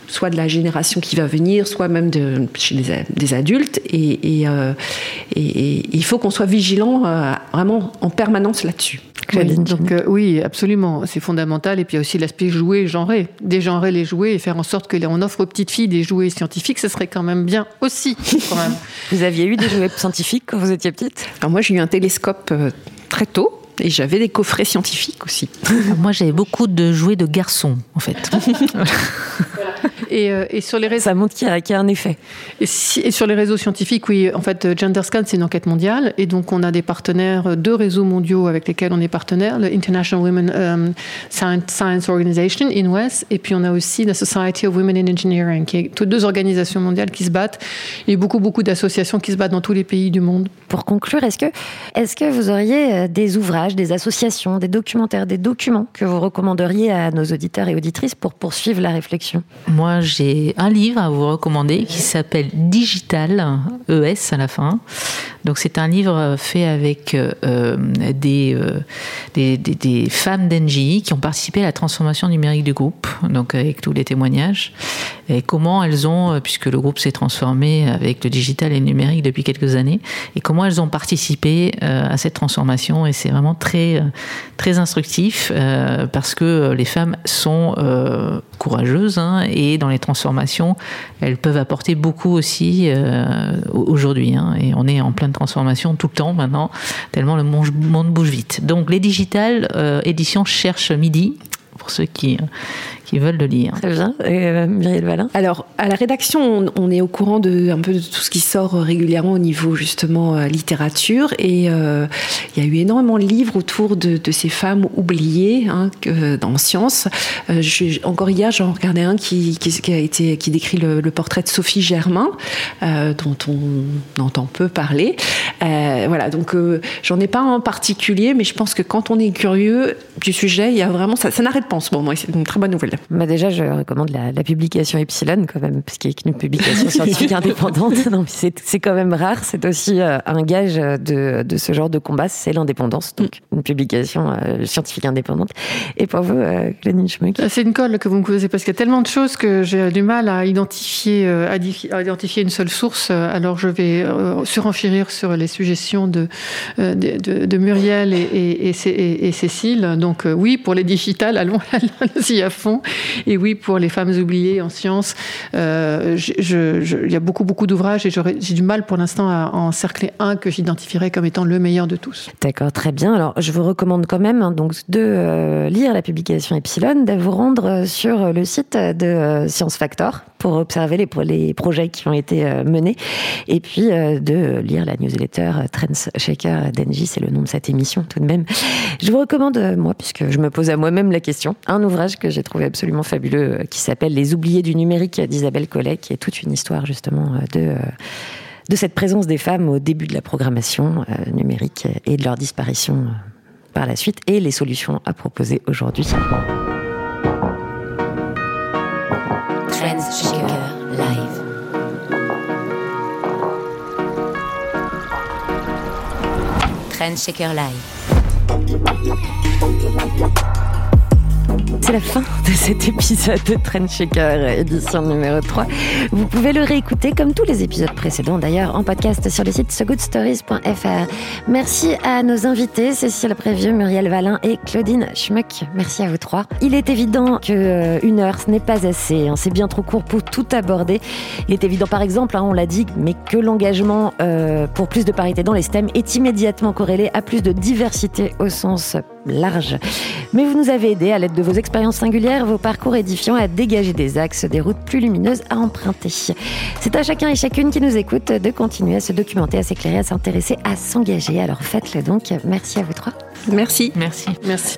soit de la génération qui va venir, soit même de, chez des, des adultes. Et, et, euh, et, et, il faut qu'on soit vigilant euh, vraiment en permanence là-dessus. Oui, donc euh, oui, absolument, c'est fondamental. Et puis il y a aussi l'aspect jouet genré, dégenrer les jouets et faire en sorte que on offre aux petites filles des jouets scientifiques, ce serait quand même bien aussi. Quand même. [laughs] vous aviez eu des jouets scientifiques quand vous étiez petite? Alors moi j'ai eu un télescope euh, très tôt. Et j'avais des coffrets scientifiques aussi. [laughs] Moi, j'avais beaucoup de jouets de garçons, en fait. [laughs] et, euh, et, sur les réseaux... Ça montre qu'il y, qu y, a un effet. Et, si, et, sur les réseaux scientifiques, oui, en fait, GenderScan, c'est une enquête mondiale. Et donc, on a des partenaires, deux réseaux mondiaux avec lesquels on est partenaire, le International Women um, Science, Science, Organization, INWES, et puis on a aussi la Society of Women in Engineering, qui est toutes deux organisations mondiales qui se battent. Il y a beaucoup, beaucoup d'associations qui se battent dans tous les pays du monde. Pour conclure, est-ce que, est que vous auriez des ouvrages, des associations, des documentaires, des documents que vous recommanderiez à nos auditeurs et auditrices pour poursuivre la réflexion? Moi, j'ai un livre à vous recommander qui s'appelle Digital, ES à la fin. Donc c'est un livre fait avec euh, des, euh, des, des, femmes d'Engie qui ont participé à la transformation numérique du groupe, donc avec tous les témoignages, et comment elles ont, puisque le groupe s'est transformé avec le digital et le numérique depuis quelques années, et comment elles ont participé euh, à cette transformation. Et c'est vraiment très, très instructif euh, parce que les femmes sont euh, courageuses hein, et dans les transformations, elles peuvent apporter beaucoup aussi aujourd'hui. Hein, et on est en pleine transformation tout le temps maintenant, tellement le monde bouge vite. Donc les digitales euh, éditions cherchent midi pour ceux qui, qui veulent le lire. Très bien. Et euh, Myriel Valin Alors, à la rédaction, on, on, est au courant de un peu de tout ce qui sort régulièrement au niveau justement euh, littérature. Et euh, il y a eu énormément de livres autour de, de ces femmes oubliées hein, que, dans science. Euh, je, encore hier, j'en regardais un qui, qui, qui, a été, qui décrit le, le portrait de Sophie Germain, euh, dont on entend peu parler. Euh, voilà, donc j'en ai pas un en particulier, mais je pense que quand on est curieux du sujet, il y a vraiment ça, ça n'arrête pas en ce moment. C'est une très bonne nouvelle. Bah déjà, je recommande la, la, publication Epsilon quand même, parce qu'il a une publication scientifique indépendante. C'est quand même rare. C'est aussi euh, un gage de, de, ce genre de combat, c'est l'indépendance. Donc une publication euh, scientifique indépendante. Et pour vous, euh, Schmuck C'est une colle que vous me posez parce qu'il y a tellement de choses que j'ai du mal à identifier, à, à, identifier une seule source. Alors je vais surenchérir sur les suggestions de, de, de, de Muriel et, et, et, et, Cécile. Donc oui, pour les digitales, allons, [laughs] y à fond. Et oui, pour les femmes oubliées en sciences, il y a beaucoup, beaucoup d'ouvrages et j'ai du mal pour l'instant à encercler un que j'identifierais comme étant le meilleur de tous. D'accord, très bien. Alors, je vous recommande quand même hein, donc de lire la publication Epsilon, de vous rendre sur le site de Science Factor pour observer les, projets qui ont été euh, menés et puis euh, de lire la newsletter Trends Shaker d'Engie, c'est le nom de cette émission tout de même. Je vous recommande, euh, moi, puisque je me pose à moi-même la question, un ouvrage que j'ai trouvé absolument fabuleux qui s'appelle Les oubliés du numérique d'Isabelle Collet, qui est toute une histoire justement de de cette présence des femmes au début de la programmation numérique et de leur disparition par la suite et les solutions à proposer aujourd'hui. Live. Live. C'est la fin de cet épisode de Trend Shaker, édition numéro 3. Vous pouvez le réécouter comme tous les épisodes précédents d'ailleurs en podcast sur le site sogoodstories.fr. Merci à nos invités, Cécile Prévieux, Muriel Valin et Claudine Schmuck. Merci à vous trois. Il est évident que euh, une heure, ce n'est pas assez. Hein. C'est bien trop court pour tout aborder. Il est évident par exemple, hein, on l'a dit, mais que l'engagement euh, pour plus de parité dans les STEM est immédiatement corrélé à plus de diversité au sens large. Mais vous nous avez aidé à l'aide de vos expériences singulières, vos parcours édifiants à dégager des axes, des routes plus lumineuses à emprunter. C'est à chacun et chacune qui nous écoute de continuer à se documenter, à s'éclairer, à s'intéresser, à s'engager. Alors faites-le donc. Merci à vous trois. Merci. Merci. Merci.